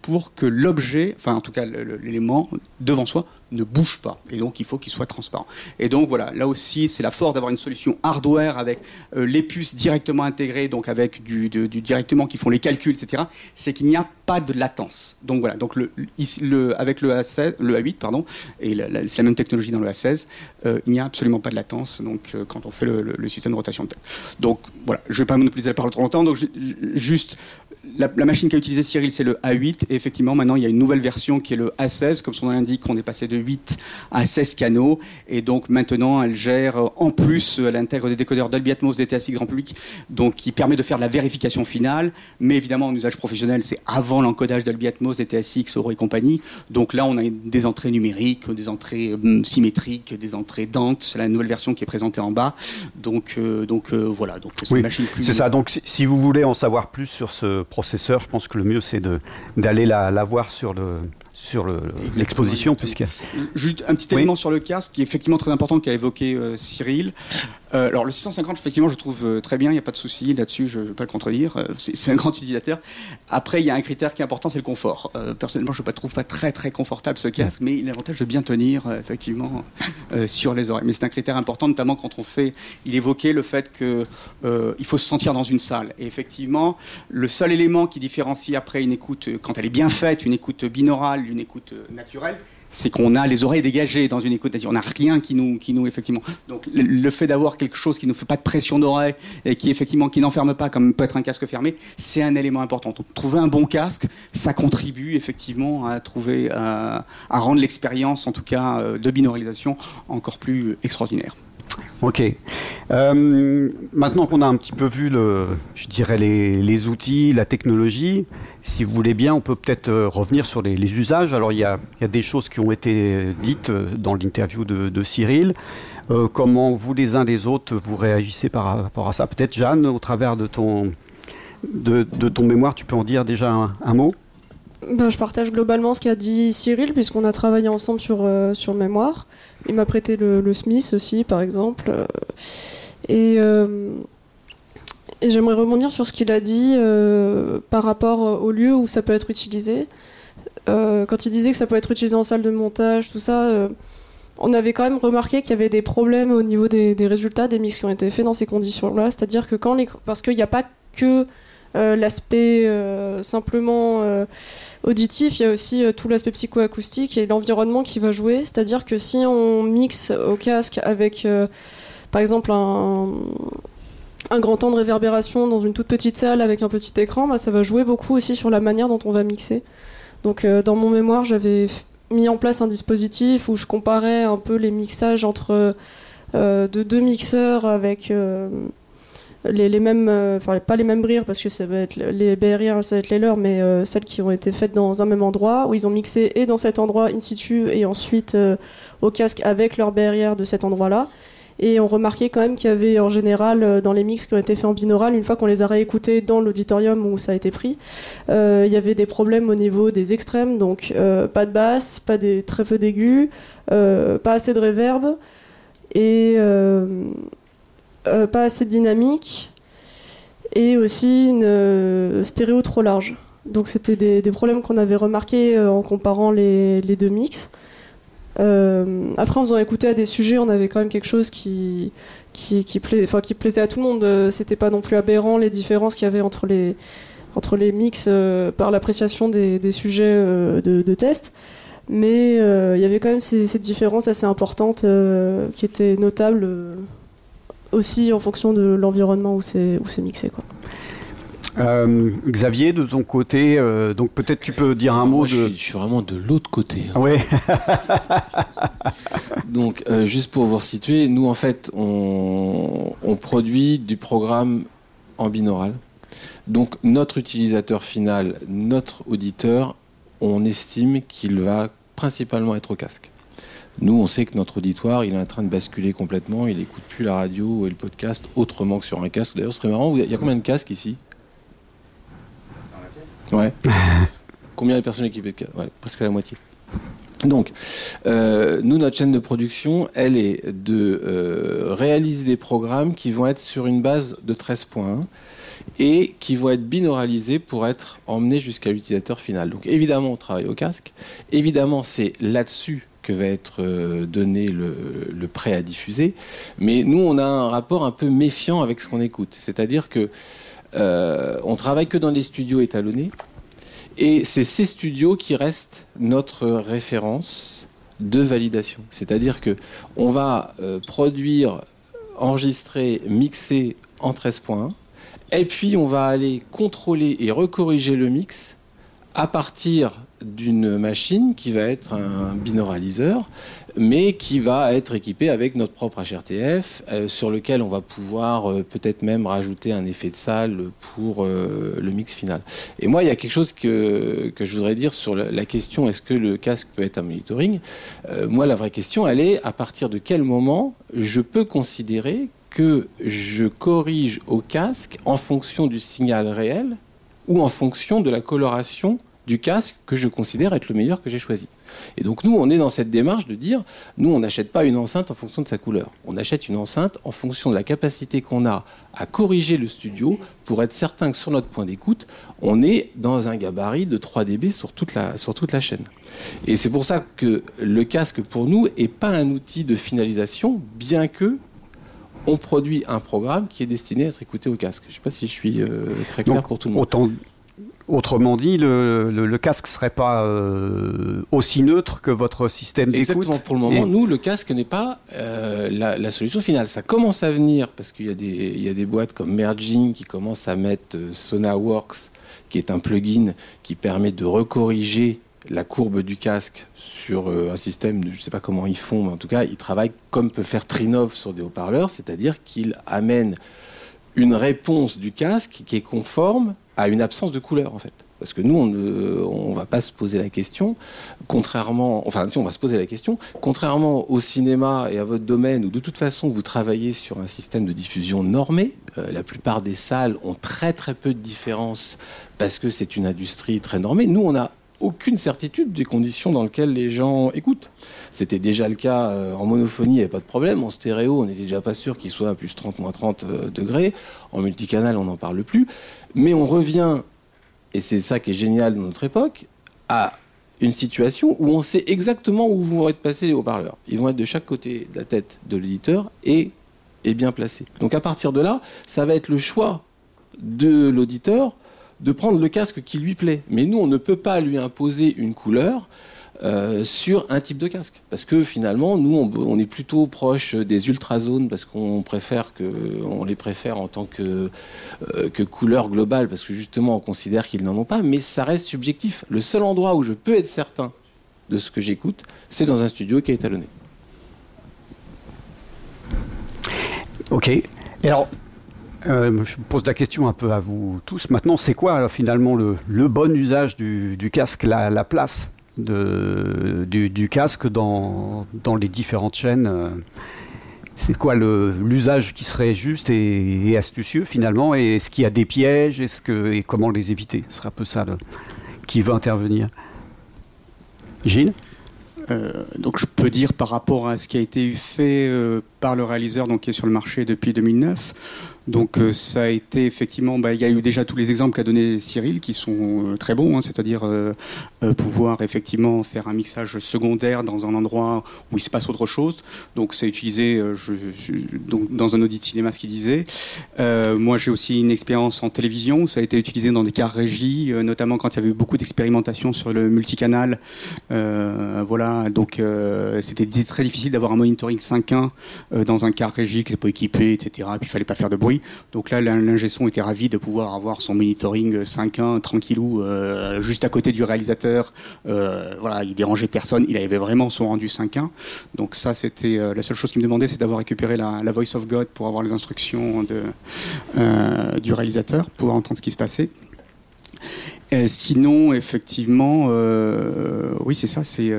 pour que l'objet, enfin en tout cas l'élément devant soi, ne bouge pas. Et donc il faut qu'il soit transparent. Et donc voilà, là aussi c'est la force d'avoir une solution hardware avec euh, les puces directement intégrées, donc avec du, directement qui font les calculs, etc. C'est qu'il n'y a pas de latence. Donc voilà, donc avec le, A16, le A8 pardon, et c'est la même technologie dans le A16, euh, il n'y a absolument pas de latence. Donc euh, quand on fait le, système de rotation de tête. Donc voilà, je ne vais pas monopoliser la parole trop longtemps. Donc juste la, machine qu'a utilisé Cyril, c'est le A8. Et effectivement, maintenant, il y a une nouvelle version qui est le A16. Comme son nom l'indique, on est passé de 8 à 16 canaux. Et donc, maintenant, elle gère, euh, en plus, elle intègre des décodeurs Dolby Atmos DTSI grand public, donc qui permet de faire de la vérification finale. Mais évidemment, en usage professionnel, c'est avant l'encodage Dolby Atmos, DTSI, XORO et compagnie. Donc là, on a des entrées numériques, des entrées hum, symétriques, des entrées dentes. C'est la nouvelle version qui est présentée en bas. Donc, euh, donc euh, voilà. Donc, c'est une machine plus. C'est ça. Donc, si vous voulez en savoir plus sur ce processeur, je pense que le mieux c'est d'aller la, la, voir sur le, sur l'exposition. Juste un petit élément sur le casque qui est effectivement très important qu'a évoqué euh, Cyril. Euh, alors le 650, effectivement, je trouve euh, très bien, il n'y a pas de souci là-dessus, je ne vais pas le contredire. c'est un grand utilisateur. Après, il y a un critère qui est important, c'est le confort. personnellement, je ne trouve pas très très confortable ce casque, mais il a l'avantage de bien tenir effectivement sur les oreilles. Mais c'est un critère important, notamment quand on fait. Il évoquait le fait qu'il faut se sentir dans une salle. Et effectivement, le seul élément qui différencie après une écoute, quand elle est bien faite, une écoute binaurale, une écoute euh, naturelle, c'est qu'on a les oreilles dégagées dans une écoute. On n'a rien qui nous, qui nous, effectivement. Donc, le, fait d'avoir quelque chose qui ne fait pas de pression d'oreille et qui, effectivement, qui n'enferme pas, comme peut être un casque fermé, c'est un élément important. Donc, trouver un bon casque, ça contribue, effectivement, à trouver, à rendre l'expérience, en tout cas, euh, de binauralisation encore plus extraordinaire. Ok. Euh, maintenant qu'on a un petit peu vu, le, je dirais, les, outils, la technologie, si vous voulez bien, on peut peut-être euh, revenir sur les, usages. Alors, il y, a, des choses qui ont été dites euh, dans l'interview de, Cyril. comment vous, les uns des autres, vous réagissez par rapport à ça? Peut-être, Jeanne, au travers de ton, de, ton mémoire, tu peux en dire déjà un, mot? Ben, Je partage globalement ce qu'a dit Cyril, puisqu'on a travaillé ensemble sur, sur mémoire. Il m'a prêté le, Smith aussi, par exemple. Et, euh, et j'aimerais rebondir sur ce qu'il a dit euh, par rapport au lieu où ça peut être utilisé. Euh, quand il disait que ça peut être utilisé en salle de montage, tout ça, on avait quand même remarqué qu'il y avait des problèmes au niveau des, résultats des mix qui ont été faits dans ces conditions-là. C'est-à-dire que quand les, parce qu'il n'y a pas que l'aspect simplement auditif, il y a aussi euh, tout l'aspect psychoacoustique et l'environnement qui va jouer. C'est-à-dire que si on mixe au casque avec, euh, par exemple, un, grand temps de réverbération dans une toute petite salle avec un petit écran, bah, ça va jouer beaucoup aussi sur la manière dont on va mixer. Donc euh, dans mon mémoire, j'avais mis en place un dispositif où je comparais un peu les mixages entre de deux mixeurs avec euh, pas les mêmes rires parce que ça va être les BRIR, ça va être les leurs, mais euh, celles qui ont été faites dans un même endroit où ils ont mixé et dans cet endroit in situ et ensuite euh, au casque avec leur BRIR de cet endroit-là. Et on remarquait quand même qu'il y avait en général dans les mix qui ont été faits en binaural, une fois qu'on les a réécoutés dans l'auditorium où ça a été pris, il y avait des problèmes au niveau des extrêmes, donc pas de basse, pas des très peu d'aigus, pas assez de réverb et euh, pas assez dynamique et aussi une euh, stéréo trop large. Donc c'était des, problèmes qu'on avait remarqués euh, en comparant les, deux mix. après, en faisant écouter à des sujets, on avait quand même quelque chose qui, plaisait à tout le monde. C'était pas non plus aberrant les différences qu'il y avait entre les, mix par l'appréciation des, sujets de, test. Mais il y avait quand même ces différences assez importantes qui étaient notables aussi en fonction de l'environnement où c'est où c'est mixé quoi. Euh, Xavier, de ton côté, euh, donc peut-être tu peux dire un mot. de... je, suis, vraiment de l'autre côté. Hein. Oui. [laughs] donc, euh, juste pour vous situer, nous en fait, on, on, produit du programme en binaural. Donc, notre utilisateur final, notre auditeur, on estime qu'il va principalement être au casque. Nous, on sait que notre auditoire, il est en train de basculer complètement. Il n'écoute plus la radio et le podcast autrement que sur un casque. D'ailleurs, ce serait marrant. Il y a combien de casques ici? Ouais. [laughs] combien de personnes équipées de casques? Ouais, Presque la moitié. Donc, euh, nous, notre chaîne de production, elle est de euh, réaliser des programmes qui vont être sur une base de 13 points et qui vont être binauralisés pour être emmenés jusqu'à l'utilisateur final. Donc évidemment, on travaille au casque. Évidemment, c'est là-dessus que va être euh, donné le, prêt à diffuser. Mais nous, on a un rapport un peu méfiant avec ce qu'on écoute. C'est-à-dire que euh, on travaille que dans des studios étalonnés. Et c'est ces studios qui restent notre référence de validation. C'est-à-dire que on va euh, produire, enregistrer, mixer en 13.1 et puis on va aller contrôler et recorriger le mix à partir d'une machine qui va être un binauraliseur, mais qui va être équipé avec notre propre HRTF, euh, sur lequel on va pouvoir euh, peut-être même rajouter un effet de salle pour euh, le mix final. Et moi, il y a quelque chose que, que je voudrais dire sur la, la question est-ce que le casque peut être un monitoring? Moi, la vraie question, elle est à partir de quel moment je peux considérer que je corrige au casque en fonction du signal réel ou en fonction de la coloration du casque que je considère être le meilleur que j'ai choisi. Et donc nous, on est dans cette démarche de dire, nous, on n'achète pas une enceinte en fonction de sa couleur. On achète une enceinte en fonction de la capacité qu'on a à corriger le studio pour être certain que sur notre point d'écoute, on est dans un gabarit de 3 dB sur toute la, sur toute la chaîne. Et c'est pour ça que le casque, pour nous, n'est pas un outil de finalisation, bien que on produit un programme qui est destiné à être écouté au casque. Je ne sais pas si je suis euh, très clair pour tout le monde. Autrement dit, le, le, casque ne serait pas euh, aussi neutre que votre système d'écoute Exactement. Pour le moment, nous, le casque n'est pas euh, la, solution finale. Ça commence à venir parce qu'il y, y, a des boîtes comme Merging qui commencent à mettre SonarWorks, qui est un plugin qui permet de recorriger la courbe du casque sur euh, un système, je ne sais pas comment ils font, mais en tout cas, ils travaillent comme peut faire Trinov sur des haut-parleurs, c'est-à-dire qu'ils amènent une réponse du casque qui est conforme à une absence de couleur, en fait. Parce que nous, on ne va pas se poser la question, contrairement, enfin, si on va se poser la question, contrairement au cinéma et à votre domaine où de toute façon vous travaillez sur un système de diffusion normé, euh, la plupart des salles ont très très peu de différence parce que c'est une industrie très normée. Nous, on a aucune certitude des conditions dans lesquelles les gens écoutent. C'était déjà le cas euh, en monophonie, il n'y avait pas de problème. En stéréo, on n'était déjà pas sûr qu'il soit à plus 30, moins 30 euh, degrés. En multicanal, on n'en parle plus. Mais on revient, et c'est ça qui est génial dans notre époque, à une situation où on sait exactement où vont être passés les haut-parleurs. Ils vont être de chaque côté de la tête de l'éditeur et, et bien placés. Donc à partir de là, ça va être le choix de l'auditeur de prendre le casque qui lui plaît. Mais nous, on ne peut pas lui imposer une couleur euh, sur un type de casque. Parce que finalement, nous, on, est plutôt proche des ultrazones parce qu'on préfère que, les préfère en tant que, euh, que couleur globale parce que justement, on considère qu'ils n'en ont pas. Mais ça reste subjectif. Le seul endroit où je peux être certain de ce que j'écoute, c'est dans un studio qui est étalonné. Ok. alors, euh, je pose la question un peu à vous tous. Maintenant, c'est quoi finalement le, bon usage du, casque, la, place du, casque dans, les différentes chaînes euh, C'est quoi l'usage qui serait juste et, astucieux finalement Et est-ce qu'il y a des pièges Et comment les éviter? Ce serait un peu ça qui veut intervenir. Gilles? Euh, donc je peux dire par rapport à ce qui a été fait par le réaliseur donc, qui est sur le marché depuis 2009, donc euh, ça a été effectivement, bah, il y a eu déjà tous les exemples qu'a donné Cyril qui sont euh, très bons, hein, c'est-à-dire euh, pouvoir effectivement faire un mixage secondaire dans un endroit où il se passe autre chose. Donc c'est utilisé donc, dans un audit cinéma ce qu'il disait. moi j'ai aussi une expérience en télévision, ça a été utilisé dans des cas régie, notamment quand il y avait eu beaucoup d'expérimentation sur le multicanal. voilà, donc c'était très difficile d'avoir un monitoring 5.1 dans un car régie qui n'était pas équipé, etc. Et puis il fallait pas faire de bruit. Donc là, l'ingé son était ravi de pouvoir avoir son monitoring 5.1 tranquillou euh, juste à côté du réalisateur. Euh, voilà, il dérangeait personne. Il avait vraiment son rendu 5.1. Donc ça, c'était euh, la seule chose qu'il me demandait, c'est d'avoir récupéré la, Voice of God pour avoir les instructions du réalisateur, pour entendre ce qui se passait. Sinon, effectivement, oui, c'est ça. C'est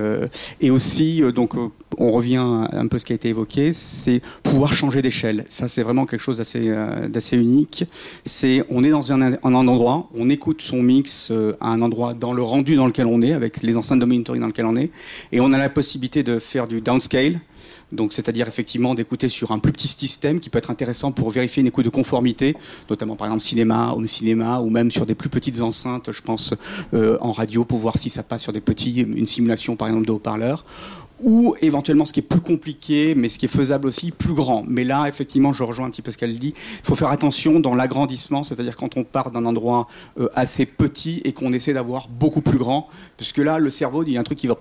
et aussi donc on revient un peu ce qui a été évoqué, c'est pouvoir changer d'échelle. Ça, c'est vraiment quelque chose d'assez d'assez unique. C'est on est dans un, un, endroit, on écoute son mix à un endroit dans le rendu dans lequel on est, avec les enceintes de monitoring dans lequel on est, et on a la possibilité de faire du downscale donc, c'est-à-dire effectivement d'écouter sur un plus petit système qui peut être intéressant pour vérifier une écoute de conformité, notamment par exemple cinéma, home cinéma, ou même sur des plus petites enceintes, je pense euh, en radio, pour voir si ça passe sur des petits, une simulation par exemple de haut-parleurs ou éventuellement ce qui est plus compliqué, mais ce qui est faisable aussi, plus grand. Mais là, effectivement, je rejoins un petit peu ce qu'elle dit. Il faut faire attention dans l'agrandissement, c'est-à-dire quand on part d'un endroit euh, assez petit et qu'on essaie d'avoir beaucoup plus grand, puisque là, le cerveau, a un truc qui va.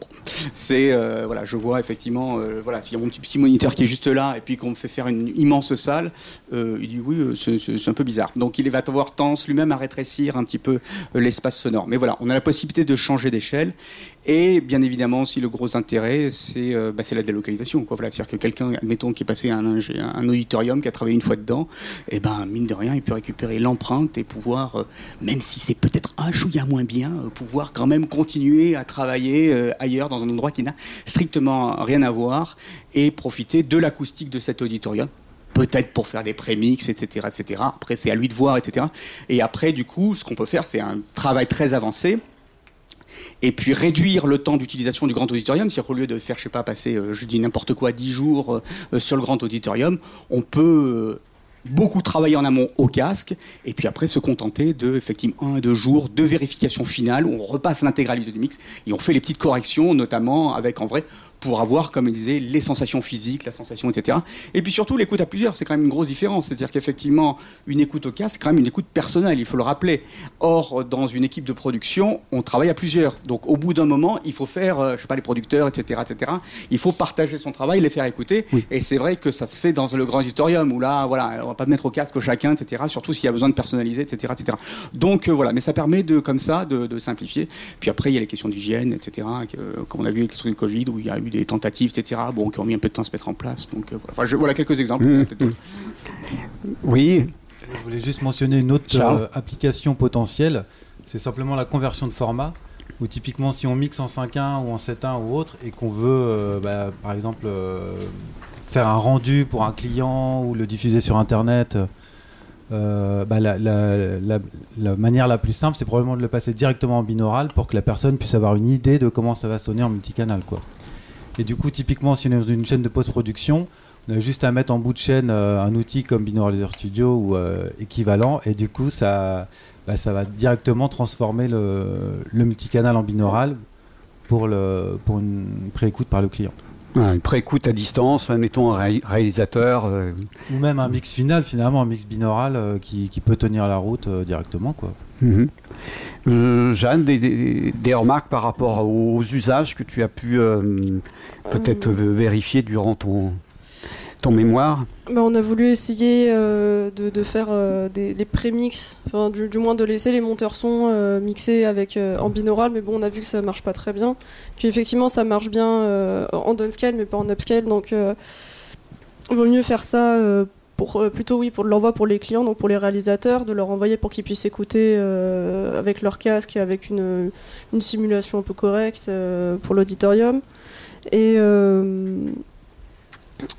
C'est euh, voilà, je vois effectivement, euh, voilà, s'il y a mon petit, petit, moniteur qui est juste là et puis qu'on me fait faire une immense salle, il dit oui, c'est un peu bizarre. Donc il va avoir tendance lui-même à rétrécir un petit peu l'espace sonore. Mais voilà, on a la possibilité de changer d'échelle et bien évidemment, si le gros intérêt, c'est euh, bah, la délocalisation. Voilà. C'est-à-dire que quelqu'un, admettons, qui est passé à un, auditorium, qui a travaillé une fois dedans, et eh ben, mine de rien, il peut récupérer l'empreinte et pouvoir, euh, même si c'est peut-être un chouïa moins bien, euh, pouvoir quand même continuer à travailler ailleurs, dans un endroit qui n'a strictement rien à voir, et profiter de l'acoustique de cet auditorium peut-être pour faire des prémix, etc., etc. Après, c'est à lui de voir, etc. Et après, du coup, ce qu'on peut faire, c'est un travail très avancé et puis réduire le temps d'utilisation du grand auditorium. C'est-à-dire qu'au lieu de faire, je sais pas, passer, euh, je dis n'importe quoi, 10 jours euh, sur le grand auditorium, on peut euh, beaucoup travailler en amont au casque, et puis après se contenter de effectivement un deux jours de vérification finale où on repasse l'intégralité du mix et on fait les petites corrections, notamment avec en vrai pour avoir, comme il disait, les sensations physiques, la sensation, etc. Et puis surtout, l'écoute à plusieurs, c'est quand même une grosse différence. C'est-à-dire qu'effectivement, une écoute au casque, c'est quand même une écoute personnelle, il faut le rappeler. Or, dans une équipe de production, on travaille à plusieurs. Donc, au bout d'un moment, il faut faire, euh, je sais pas, les producteurs, etc., etc. Il faut partager son travail, les faire écouter. Et c'est vrai que ça se fait dans le grand auditorium où là, voilà, on va pas mettre au casque chacun, etc. Surtout s'il y a besoin de personnaliser, etc., etc. Donc, euh, voilà. Mais ça permet de, comme ça, de, simplifier. Puis après, il y a les questions d'hygiène, etc. comme on a vu avec les questions du Covid, où il y a eu des tentatives, etc., bon, qui ont mis un peu de temps à se mettre en place. Donc euh, voilà. je, voilà quelques exemples. Mmh, mmh. Oui. Je voulais juste mentionner une autre euh, application potentielle. C'est simplement la conversion de format. Où typiquement, si on mixe en 5.1 ou en 7.1 ou autre, et qu'on veut, euh, bah, par exemple, faire un rendu pour un client ou le diffuser sur Internet, bah, la, la, manière la plus simple, c'est probablement de le passer directement en binaural pour que la personne puisse avoir une idée de comment ça va sonner en multicanal. Quoi. Et du coup, typiquement, si on est dans une chaîne de post-production, on a juste à mettre en bout de chaîne euh, un outil comme Binauralizer Studio ou euh, équivalent, et du coup, ça, bah, ça va directement transformer le, le, multicanal en binaural pour, le, pour une préécoute par le client. une préécoute à distance, mettons un réalisateur. Euh, ou même un mix final, finalement, un mix binaural qui, qui, peut tenir la route directement. Quoi. Mhm. Euh, Jeanne, des, remarques par rapport aux usages que tu as pu euh, peut-être euh. vérifier durant ton, ton mémoire? Bah, On a voulu essayer de, faire des, des pré-mix, du, moins de laisser les monteurs son mixer avec, en binaural, mais bon, on a vu que ça marche pas très bien. Puis effectivement, ça marche bien en downscale, mais pas en upscale, donc il vaut mieux faire ça pour, euh, plutôt oui pour l'envoi pour les clients, donc pour les réalisateurs, de leur envoyer pour qu'ils puissent écouter euh, avec leur casque et avec une, simulation un peu correcte euh, pour l'auditorium. Et,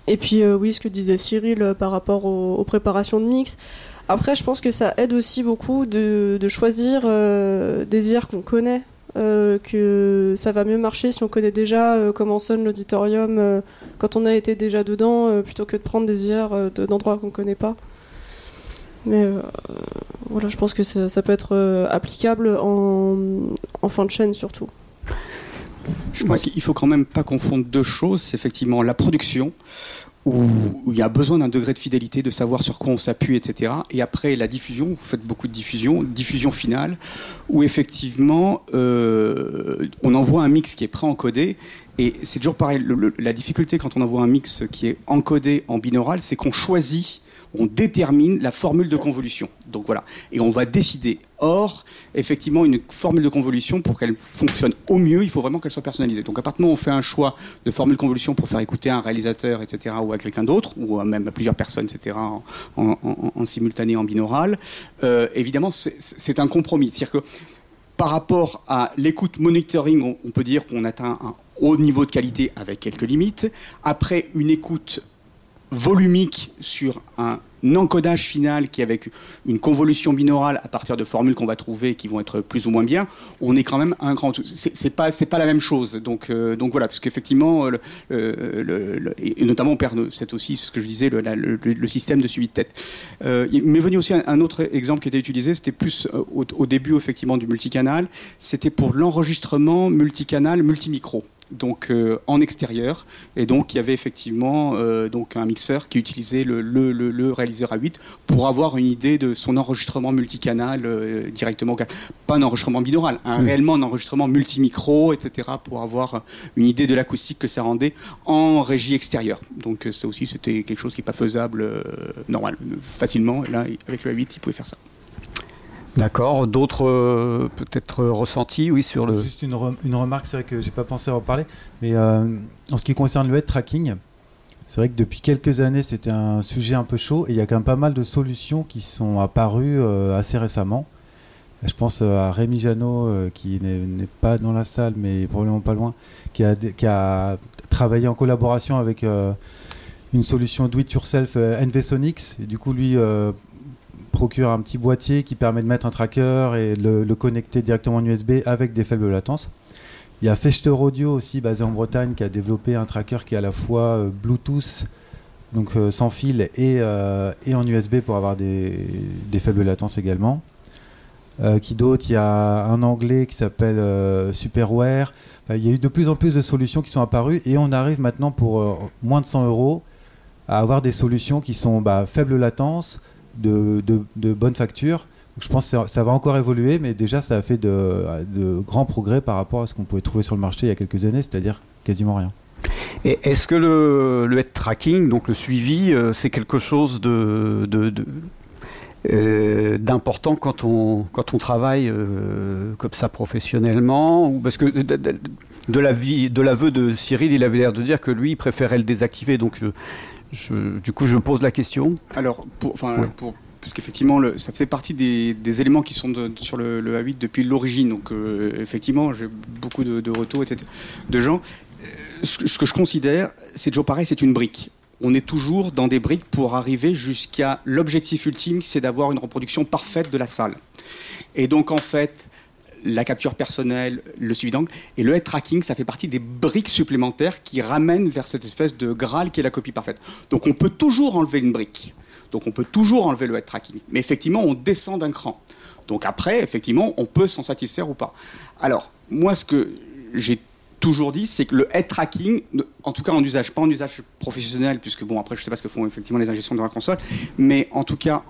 et puis oui, ce que disait Cyril par rapport aux, préparations de mix. Après, je pense que ça aide aussi beaucoup de, de choisir des IR qu'on connaît. Que ça va mieux marcher si on connaît déjà comment sonne l'auditorium quand on a été déjà dedans, euh, plutôt que de prendre des IR euh, d'endroits qu'on ne connaît pas. Mais euh, voilà, je pense que ça, peut être applicable en, fin de chaîne surtout. Je pense qu'il faut quand même pas confondre deux choses. C'est effectivement la production, où, il y a besoin d'un degré de fidélité, de savoir sur quoi on s'appuie, etc. Et après la diffusion, vous faites beaucoup de diffusion, diffusion finale, où effectivement on envoie un mix qui est pré-encodé et c'est toujours pareil, la difficulté quand on envoie un mix qui est encodé en binaural, c'est qu'on choisit, on détermine la formule de convolution. Donc voilà, et on va décider. Or, effectivement, une formule de convolution, pour qu'elle fonctionne au mieux, il faut vraiment qu'elle soit personnalisée. Donc à partir du moment où on fait un choix de formule de convolution pour faire écouter un réalisateur, etc., ou à quelqu'un d'autre, ou même à plusieurs personnes, etc., en, simultané, en binaural, euh, évidemment, c'est un compromis. C'est-à-dire que par rapport à l'écoute monitoring, on, peut dire qu'on atteint un haut niveau de qualité avec quelques limites. Après une écoute volumique sur un encodage final qui est avec une convolution binaurale à partir de formules qu'on va trouver qui vont être plus ou moins bien, on est quand même un grand. C'est pas c'est pas la même chose. Donc euh, donc voilà, parce qu'effectivement, le, le, et notamment on perd c'est aussi ce que je disais le, système de suivi de tête. Euh, il m'est venu aussi un, autre exemple qui était utilisé, c'était plus euh, au, au, début effectivement du multicanal, c'était pour l'enregistrement multicanal multimicro donc euh, en extérieur. Et donc il y avait effectivement euh, donc un mixeur qui utilisait le, le, le, réaliseur A8 pour avoir une idée de son enregistrement multicanal euh, directement. Pas un enregistrement binaural, un, réellement un enregistrement multimicro, etc. pour avoir une idée de l'acoustique que ça rendait en régie extérieure. Donc ça aussi c'était quelque chose qui n'est pas faisable normal, facilement. là avec le A8 il pouvait faire ça. D'accord. D'autres euh, peut-être ressentis, oui, sur le. Juste une, remarque, c'est vrai que j'ai pas pensé à en parler, mais euh, en ce qui concerne le head tracking, c'est vrai que depuis quelques années c'était un sujet un peu chaud et il y a quand même pas mal de solutions qui sont apparues euh, assez récemment. Je pense à Rémi Janot qui n'est pas dans la salle mais probablement pas loin, qui a, qui a travaillé en collaboration avec une solution do it yourself NVSonics et du coup lui procure un petit boîtier qui permet de mettre un tracker et le, le connecter directement en USB avec des faibles latences. Il y a Fechter Audio aussi, basé en Bretagne, qui a développé un tracker qui est à la fois euh, Bluetooth, donc euh, sans fil, et, euh, et, en USB pour avoir des, des faibles latences également. qui d'autre? Il y a un anglais qui s'appelle Superware. il y a eu de plus en plus de solutions qui sont apparues et on arrive maintenant pour moins de 100 euros à avoir des solutions qui sont bah, faible latence, de, de, bonne facture. je pense que ça, va encore évoluer, mais déjà ça a fait de, grands progrès par rapport à ce qu'on pouvait trouver sur le marché il y a quelques années, c'est-à-dire quasiment rien. Et est-ce que le, le head tracking, donc le suivi, euh, c'est quelque chose de, euh, d'important quand on, quand on travaille euh, comme ça professionnellement ou parce que de, la vie de l'aveu de Cyril il avait l'air de dire que lui il préférait le désactiver donc du coup, je me pose la question. Alors, pour, enfin, puisqu'effectivement, ça fait partie des, éléments qui sont sur le, A8 depuis l'origine. Donc, euh, effectivement, j'ai beaucoup de, retours, etc., de gens. Euh, ce, que je considère, c'est toujours pareil, c'est une brique. On est toujours dans des briques pour arriver jusqu'à l'objectif ultime, c'est d'avoir une reproduction parfaite de la salle. Et donc, en fait, la capture personnelle, le suivi d'angle. Et le head tracking, ça fait partie des briques supplémentaires qui ramènent vers cette espèce de Graal qui est la copie parfaite. Donc on peut toujours enlever une brique. Donc on peut toujours enlever le head tracking. Mais effectivement, on descend d'un cran. Donc après, effectivement, on peut s'en satisfaire ou pas. Alors, moi, ce que j'ai toujours dit, c'est que le head tracking, en tout cas en usage, pas en usage professionnel, puisque bon, après, je ne sais pas ce que font effectivement les ingestions de la console, mais en tout cas,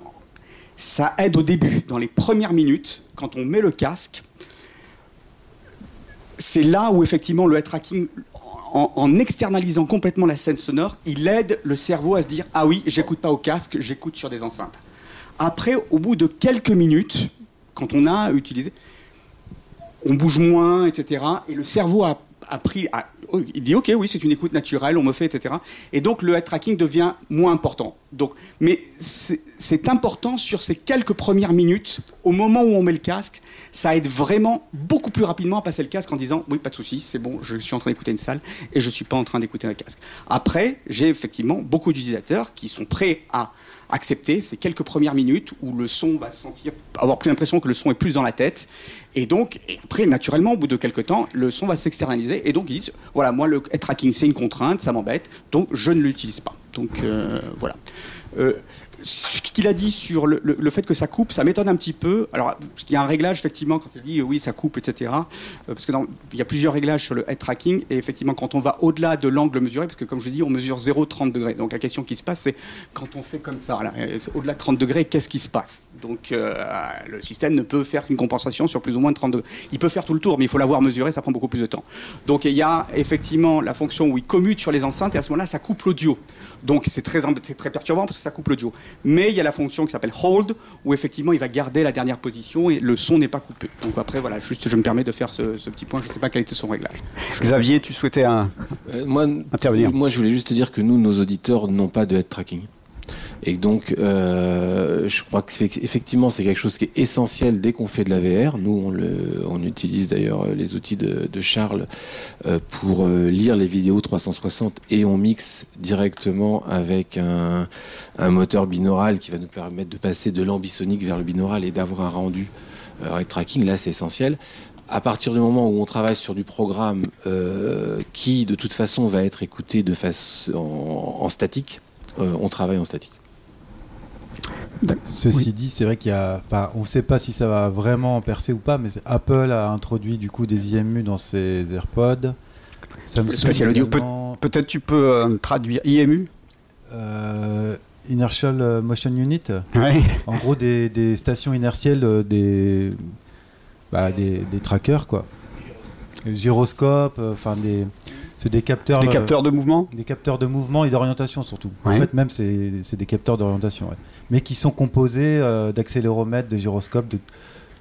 ça aide au début, dans les premières minutes, quand on met le casque, c'est là où effectivement le head tracking, en, externalisant complètement la scène sonore, il aide le cerveau à se dire ah oui, j'écoute pas au casque, j'écoute sur des enceintes. Après, au bout de quelques minutes, quand on a utilisé, on bouge moins, etc. Et le cerveau a, pris, Oh, il dit ok oui c'est une écoute naturelle on me fait etc et donc le head tracking devient moins important. Donc mais c'est important sur ces quelques premières minutes au moment où on met le casque ça aide vraiment beaucoup plus rapidement à passer le casque en disant oui pas de souci c'est bon je suis en train d'écouter une salle et je suis pas en train d'écouter un casque. Après j'ai effectivement beaucoup d'utilisateurs qui sont prêts à accepter ces quelques premières minutes où le son va sentir, avoir plus l'impression que le son est plus dans la tête. Et donc, et après, naturellement, au bout de quelques temps, le son va s'externaliser. Et donc, ils disent, voilà, moi, le tracking, c'est une contrainte, ça m'embête, donc je ne l'utilise pas. Donc, euh, voilà. Euh, ce qu'il a dit sur le, fait que ça coupe, ça m'étonne un petit peu. Alors, il y a un réglage, effectivement, quand il dit oui, ça coupe, etc. Euh, parce que il y a plusieurs réglages sur le head tracking. Et effectivement, quand on va au-delà de l'angle mesuré, parce que comme je dis, on mesure 0,30 degrés. Donc, la question qui se passe, c'est quand on fait comme ça, au-delà de 30 degrés, qu'est-ce qui se passe? Donc, euh, le système ne peut faire qu'une compensation sur plus ou moins de 30 degrés. Il peut faire tout le tour, mais il faut l'avoir mesuré, ça prend beaucoup plus de temps. Donc, il y a effectivement la fonction où il commute sur les enceintes, et à ce moment-là, ça coupe l'audio. Donc, c'est très, très perturbant parce que ça coupe l'audio. Mais il y a la fonction qui s'appelle hold, où effectivement il va garder la dernière position et le son n'est pas coupé. Donc après, voilà, juste je me permets de faire ce, petit point, je ne sais pas quel était son réglage. Xavier, tu souhaitais un... Euh, moi, intervenir Moi, je voulais juste te dire que nous, nos auditeurs n'ont pas de head tracking. Et donc, euh, je crois que effectivement, c'est quelque chose qui est essentiel dès qu'on fait de la VR. Nous, on, le, on utilise d'ailleurs les outils de, Charles euh, pour euh, lire les vidéos 360 et on mixe directement avec un, moteur binaural qui va nous permettre de passer de l'ambisonique vers le binaural et d'avoir un rendu avec tracking. Là, c'est essentiel à partir du moment où on travaille sur du programme euh, qui, de toute façon, va être écouté de face en, statique, euh, on travaille en statique. Ceci dit, c'est vrai qu'il y a, enfin, on ne sait pas si ça va vraiment percer ou pas, mais Apple a introduit du coup des IMU dans ses AirPods. Spatial audio. Peut-être tu peux euh, traduire IMU. Euh, Inertial Motion Unit. Ouais. En gros, des, des stations inertielles, des bah, des, des, trackers, quoi. Gyroscope, euh, enfin des. C'est des capteurs. Des capteurs de mouvement Des capteurs de mouvement et d'orientation surtout. En fait, même, c'est des capteurs d'orientation. Ouais. Mais qui sont composés euh, d'accéléromètres, de gyroscopes, de,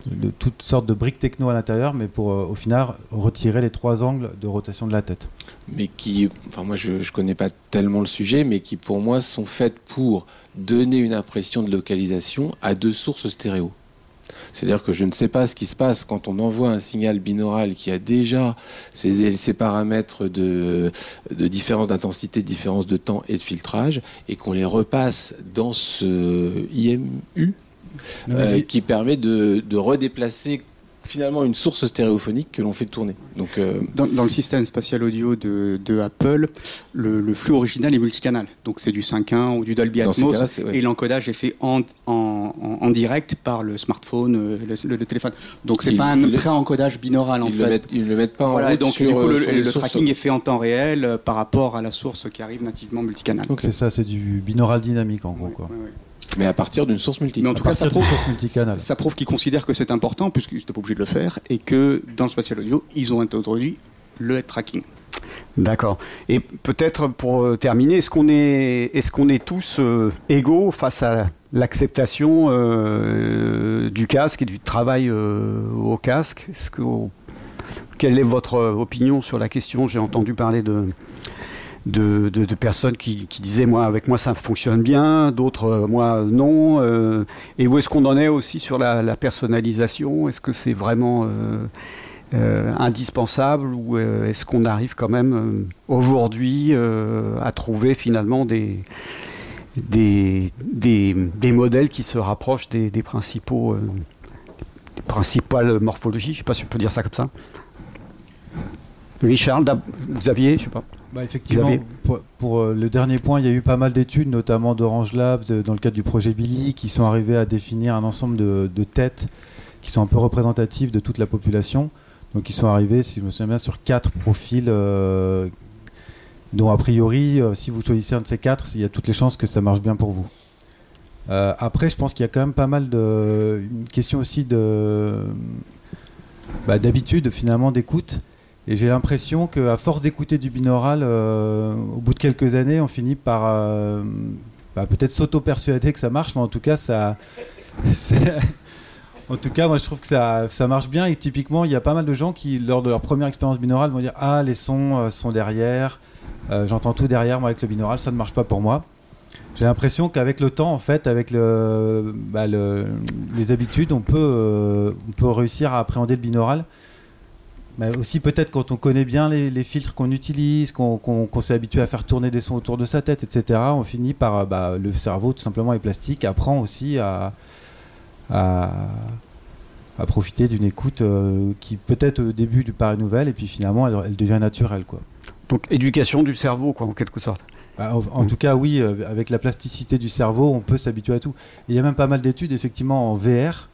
de, toutes sortes de briques techno à l'intérieur, mais pour euh, au final retirer les trois angles de rotation de la tête. Mais qui, enfin moi je, je connais pas tellement le sujet, mais qui pour moi sont faites pour donner une impression de localisation à deux sources stéréo. C'est-à-dire que je ne sais pas ce qui se passe quand on envoie un signal binaural qui a déjà ses, paramètres de, de différence d'intensité, de différence de temps et de filtrage, et qu'on les repasse dans ce IMU, euh, qui permet de, de redéplacer finalement une source stéréophonique que l'on fait tourner. Donc, euh, dans, le système spatial audio de, Apple, le, flux original est multicanal. Donc c'est du 5.1 ou du Dolby Atmos. Et l'encodage est fait en, en, direct par le smartphone, euh, le, téléphone. Donc c'est pas un pré-encodage binaural en fait. ils ne le mettent pas en voilà, donc du coup, le, tracking est fait en temps réel euh, par rapport à la source qui arrive nativement multicanal. Donc c'est ça, c'est du binaural dynamique en gros. quoi. Mais à partir d'une source multicanal. Mais en tout cas, ça prouve, ça prouve qu'ils considèrent que c'est important, puisqu'ils n'étaient pas obligés de le faire, et que dans le spatial audio, ils ont introduit le head tracking. D'accord. Et peut-être pour euh, terminer, est-ce qu'on est, est, qu'on est tous euh, égaux face à l'acceptation euh, du casque et du travail au casque? Que, Quelle est votre opinion sur la question? J'ai entendu parler de, de, personnes qui, disaient moi avec moi ça fonctionne bien, d'autres euh, moi non. Euh, et où est-ce qu'on en est aussi sur la, personnalisation? Est-ce que c'est vraiment euh, indispensable ou est-ce qu'on arrive quand même aujourd'hui à trouver finalement des des, des, modèles qui se rapprochent des, principaux principales morphologies? Je sais pas si on peut dire ça comme ça. Richard, Xavier, je sais pas. Bah effectivement, pour, euh, le dernier point, il y a eu pas mal d'études, notamment d'Orange Labs, euh, dans le cadre du projet Billy, qui sont arrivés à définir un ensemble de, têtes qui sont un peu représentatives de toute la population. Donc ils sont arrivés, si je me souviens bien, sur quatre profils, euh, dont a priori, si vous choisissez un de ces quatre, il y a toutes les chances que ça marche bien pour vous. après, je pense qu'il y a quand même pas mal de... Une question aussi de... Bah, d'habitude, finalement, d'écoute. Et j'ai l'impression qu'à force d'écouter du binaural, euh, au bout de quelques années, on finit par euh, bah, peut-être s'auto-persuader que ça marche, mais en tout cas, [laughs] ça. en tout cas, moi, je trouve que ça, ça, marche bien. Et typiquement, il y a pas mal de gens qui, lors de leur première expérience binaurale, vont dire Ah, les sons euh, sont derrière, j'entends tout derrière, moi, avec le binaural, ça ne marche pas pour moi. J'ai l'impression qu'avec le temps, en fait, avec le, bah, le, les habitudes, on peut, on peut réussir à appréhender le binaural mais aussi peut-être quand on connaît bien les, filtres qu'on utilise, qu'on s'est habitué à faire tourner des sons autour de sa tête, etc., on finit par euh, bah, le cerveau tout simplement est plastique, apprend aussi à, à, profiter d'une écoute euh, qui peut-être au début du paraît nouvelle et puis finalement elle, devient naturelle. Quoi. Donc éducation du cerveau quoi, en quelque sorte. Bah, en, tout cas oui, euh, avec la plasticité du cerveau on peut s'habituer à tout. il y a même pas mal d'études effectivement en VR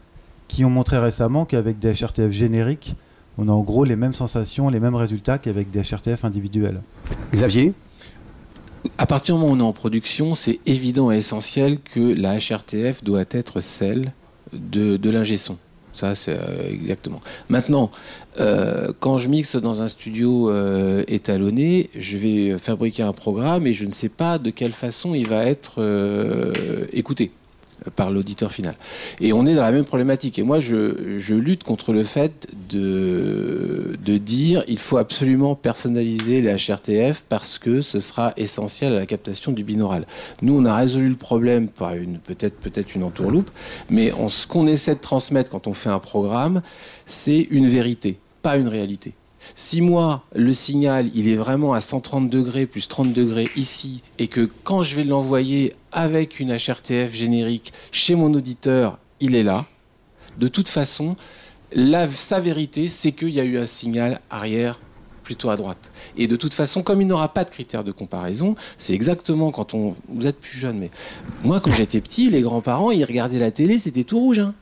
qui ont montré récemment qu'avec des HRTF génériques, on a en gros les mêmes sensations, les mêmes résultats qu'avec des HRTF individuels. Xavier? À partir du moment où on est en production, c'est évident et essentiel que la HRTF doit être celle de, de l'ingé son. Ça, c'est euh, exactement. Maintenant, euh, quand je mixe dans un studio euh, étalonné, je vais fabriquer un programme et je ne sais pas de quelle façon il va être écouté. Par l'auditeur final. Et on est dans la même problématique. Et moi, je, lutte contre le fait de, de dire il faut absolument personnaliser les HRTF parce que ce sera essentiel à la captation du binaural. Nous, on a résolu le problème par une peut-être peut-être une entourloupe, mais on, ce qu'on essaie de transmettre quand on fait un programme, c'est une vérité, pas une réalité. Si moi, le signal, il est vraiment à 130 degrés plus 30 degrés ici, et que quand je vais l'envoyer avec une HRTF générique chez mon auditeur, il est là, de toute façon, sa vérité, c'est qu'il y a eu un signal arrière plutôt à droite. Et de toute façon, comme il n'aura pas de critères de comparaison, c'est exactement quand on... Vous êtes plus jeune, mais moi, quand j'étais petit, les grands-parents, ils regardaient la télé, c'était tout rouge, hein.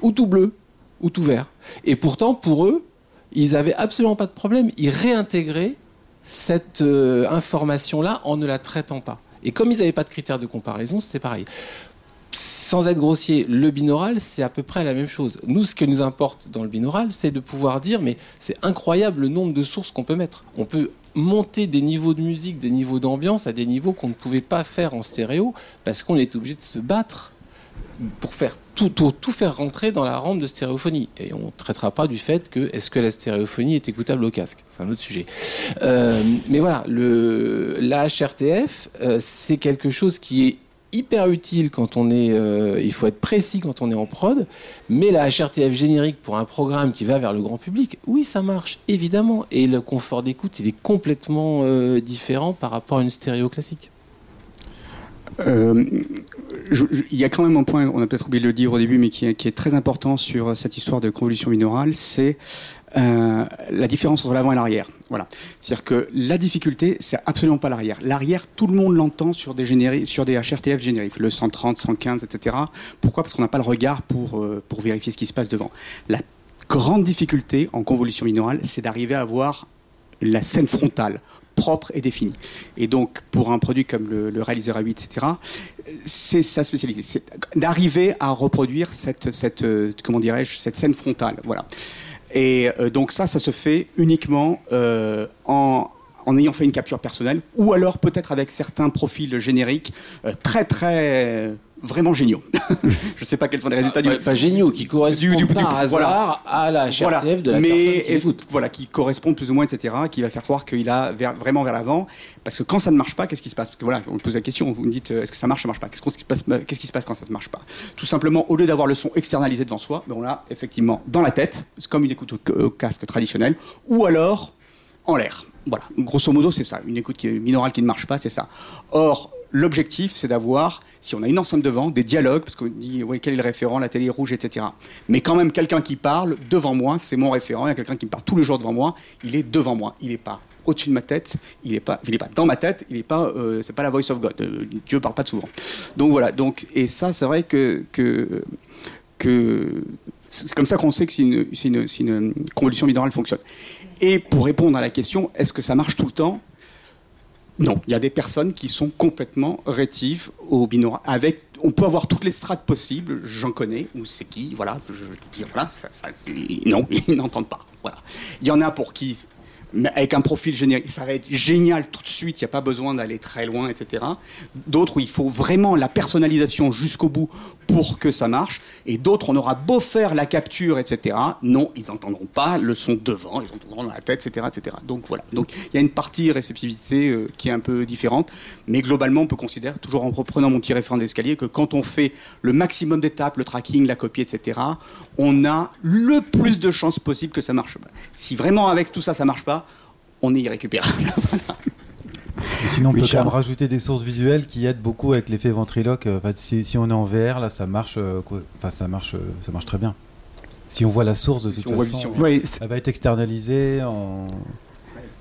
ou tout bleu, ou tout vert. Et pourtant, pour eux, ils avaient absolument pas de problème. Ils réintégraient cette euh, information-là en ne la traitant pas. Et comme ils n'avaient pas de critères de comparaison, c'était pareil. Sans être grossier, le binaural, c'est à peu près la même chose. Nous, ce qui nous importe dans le binaural, c'est de pouvoir dire, mais c'est incroyable le nombre de sources qu'on peut mettre. On peut monter des niveaux de musique, des niveaux d'ambiance à des niveaux qu'on ne pouvait pas faire en stéréo parce qu'on est obligé de se battre pour faire tout, tout, faire rentrer dans la rampe de stéréophonie. Et on ne traitera pas du fait que est-ce que la stéréophonie est écoutable au casque? C'est un autre sujet. Euh, mais voilà, le, la HRTF, euh, c'est quelque chose qui est hyper utile quand on est, euh, il faut être précis quand on est en prod, mais la HRTF générique pour un programme qui va vers le grand public, oui, ça marche, évidemment. Et le confort d'écoute, il est complètement différent par rapport à une stéréo classique. Euh, il y a quand même un point, on a peut-être oublié de le dire au début, mais qui est, très important sur cette histoire de convolution binaurale, c'est euh, la différence entre l'avant et l'arrière. Voilà. C'est-à-dire que la difficulté, c'est absolument pas l'arrière. L'arrière, tout le monde l'entend sur des HRTF génériques, le 130, 115, etc. Pourquoi? Parce qu'on n'a pas le regard pour, euh, pour vérifier ce qui se passe devant. La grande difficulté en convolution binaurale, c'est d'arriver à avoir la scène frontale propre et définie. Et donc, pour un produit comme le, le réaliseur A8, etc., c'est sa spécialité. C'est d'arriver à reproduire cette, cette euh, comment dirais-je, cette scène frontale. Voilà. Et euh, donc ça, ça se fait uniquement euh, en, en, ayant fait une capture personnelle, ou alors peut-être avec certains profils génériques très très vraiment géniaux. [laughs] je ne sais pas quels sont les résultats ah, du... Pas géniaux, qui correspondent du, du, par hasard voilà. à la HRTF voilà. de la Mais, personne qui écoute. Voilà, qui correspondent plus ou moins, etc., qui va faire croire qu'il a vers, vraiment vers l'avant. Parce que quand ça ne marche pas, qu'est-ce qui se passe? Parce que voilà, on me pose la question, vous me dites, est-ce que ça marche, ça marche pas? Qu'est-ce qui, passe, qu'est-ce qui se passe quand ça ne marche pas? Tout simplement, au lieu d'avoir le son externalisé devant soi, ben on l'a effectivement dans la tête, comme une écoute au, au casque traditionnel, ou alors en l'air. Voilà, grosso modo, c'est ça. Une écoute qui est minorale qui ne marche pas, c'est ça. Or, l'objectif, c'est d'avoir, si on a une enceinte devant, des dialogues, parce qu'on dit, quel est le référent, la télé rouge, etc. Mais quand même, quelqu'un qui parle devant moi, c'est mon référent. Il y a quelqu'un qui me parle tous les jours devant moi, il est devant moi. Il n'est pas au-dessus de ma tête, il n'est pas, il pas dans ma tête, il n'est pas, euh, c'est pas la voice of God. Euh, Dieu parle pas souvent. Donc voilà. Donc et ça, c'est vrai que que c'est comme ça qu'on sait que c'est une, une, convolution binaurale fonctionne. Et pour répondre à la question, est-ce que ça marche tout le temps? Non, il y a des personnes qui sont complètement rétives au. Avec, on peut avoir toutes les strates possibles, j'en connais, ou c'est qui, voilà, je dis, voilà, ça, ça, non, [laughs] ils n'entendent pas. Voilà. Il y en a pour qui avec un profil générique, ça va être génial tout de suite, il n'y a pas besoin d'aller très loin, etc. D'autres où il faut vraiment la personnalisation jusqu'au bout pour que ça marche, et d'autres on aura beau faire la capture, etc. Non, ils n'entendront pas le son devant, ils entendront dans la tête, etc., etc. Donc voilà. Donc il y a une partie réceptivité euh, qui est un peu différente, mais globalement on peut considérer, toujours en reprenant mon petit référent d'escalier, que quand on fait le maximum d'étapes, le tracking, la copie, etc., on a le plus de chances possible que ça marche. Si vraiment avec tout ça ça marche pas, on est irrécupérable. [laughs] voilà. sinon, on peut quand même rajouter des sources visuelles qui aident beaucoup avec l'effet ventriloque. Enfin, si, si, on est en VR, là, ça marche, euh, enfin, ça marche, euh, ça marche très bien. Si on voit la source, de toute si façon, oui. elle va être externalisée. En...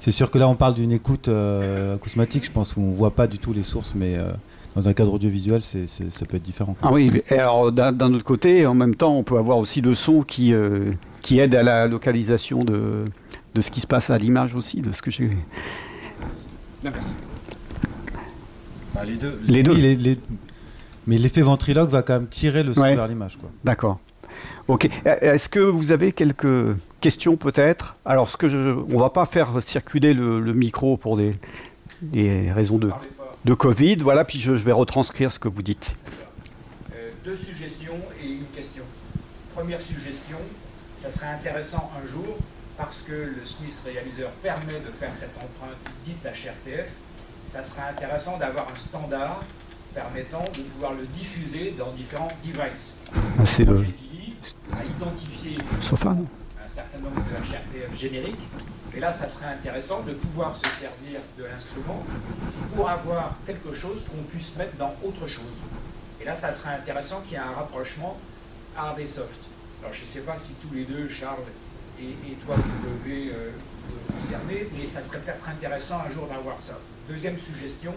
C'est sûr que là, on parle d'une écoute euh, acousmatique, je pense, où on voit pas du tout les sources, mais euh, dans un cadre audiovisuel, c'est, c'est, ça peut être différent. Ah oui, et alors d'un, d'un autre côté, en même temps, on peut avoir aussi le son qui, euh, qui aide à la localisation de, de ce qui se passe à l'image aussi, de ce que j'ai. L'inverse. Bah, les deux. Les, les deux. Les, les... Mais l'effet ventriloque va quand même tirer le son ouais. vers l'image. Quoi. D'accord. Ok. Est-ce que vous avez quelques questions peut-être? Alors, ce que je, on va pas faire circuler le, le micro pour des, des raisons de, de Covid. Voilà. Puis je, je, vais retranscrire ce que vous dites. Euh, deux suggestions et une question. Première suggestion, ça serait intéressant un jour, parce que le Smith réaliseur permet de faire cette empreinte dite HRTF, ça serait intéressant d'avoir un standard permettant de pouvoir le diffuser dans différents devices. Ah, c'est le a identifié sofa. un certain nombre de HRTF génériques, et là, ça serait intéressant de pouvoir se servir de l'instrument pour avoir quelque chose qu'on puisse mettre dans autre chose. Et là, ça serait intéressant qu'il y ait un rapprochement hard et soft. Alors, je ne sais pas si tous les deux, Charles et, toi, vous devez euh, concerner, mais ça serait peut-être intéressant un jour d'avoir ça. Deuxième suggestion,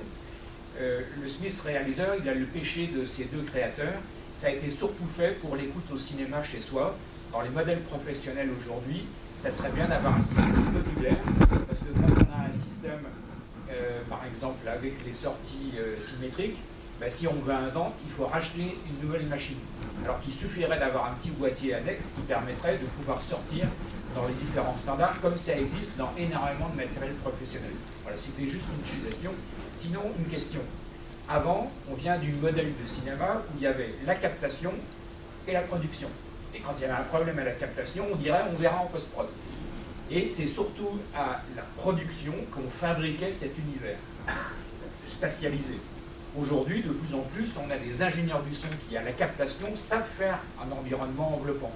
euh, le Smith réaliseur, il a le péché de ces deux créateurs. Ça a été surtout fait pour l'écoute au cinéma chez soi. Dans les modèles professionnels aujourd'hui, ça serait bien d'avoir un système modulaire, parce que quand on a un système, euh, par exemple, avec les sorties euh, symétriques, ben, si on veut un vent, il faut racheter une nouvelle machine. Alors qu'il suffirait d'avoir un petit boîtier annexe qui permettrait de pouvoir sortir dans les différents standards, comme ça existe dans énormément de matériel professionnel. Voilà, c'était juste une suggestion. Sinon, une question. Avant, on vient du modèle de cinéma où il y avait la captation et la production. Et quand il y avait un problème à la captation, on dirait on verra en post-prod. Et c'est surtout à la production qu'on fabriquait cet univers spatialisé. Aujourd'hui, de plus en plus, on a des ingénieurs du son qui, à la captation, savent faire un environnement enveloppant.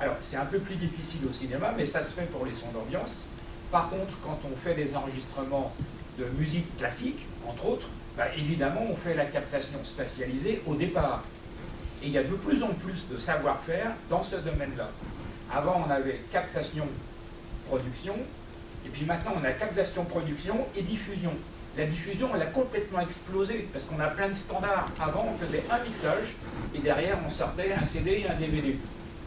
Alors, c'est un peu plus difficile au cinéma, mais ça se fait pour les sons d'ambiance. Par contre, quand on fait des enregistrements de musique classique, entre autres, bah, évidemment, on fait la captation spatialisée au départ. Et il y a de plus en plus de savoir-faire dans ce domaine-là. Avant, on avait captation-production, et puis maintenant, on a captation-production et diffusion. La diffusion, elle a complètement explosé, parce qu'on a plein de standards. Avant, on faisait un mixage, et derrière, on sortait un CD et un DVD.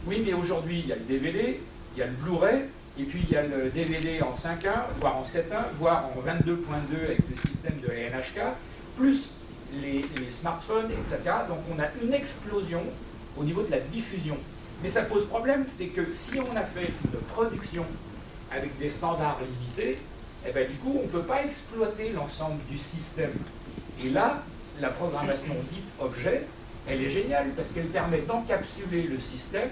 Oui, mais aujourd'hui, il y a le DVD, il y a le Blu-ray, et puis il y a le DVD en 5.1, voire en 7.1, voire en 22.2 avec le système de NHK, plus les, smartphones, etc. Donc on a une explosion au niveau de la diffusion. Mais ça pose problème, c'est que si on a fait une production avec des standards limités, eh ben, du coup, on ne peut pas exploiter l'ensemble du système. Et là, la programmation dite objet, elle est géniale parce qu'elle permet d'encapsuler le système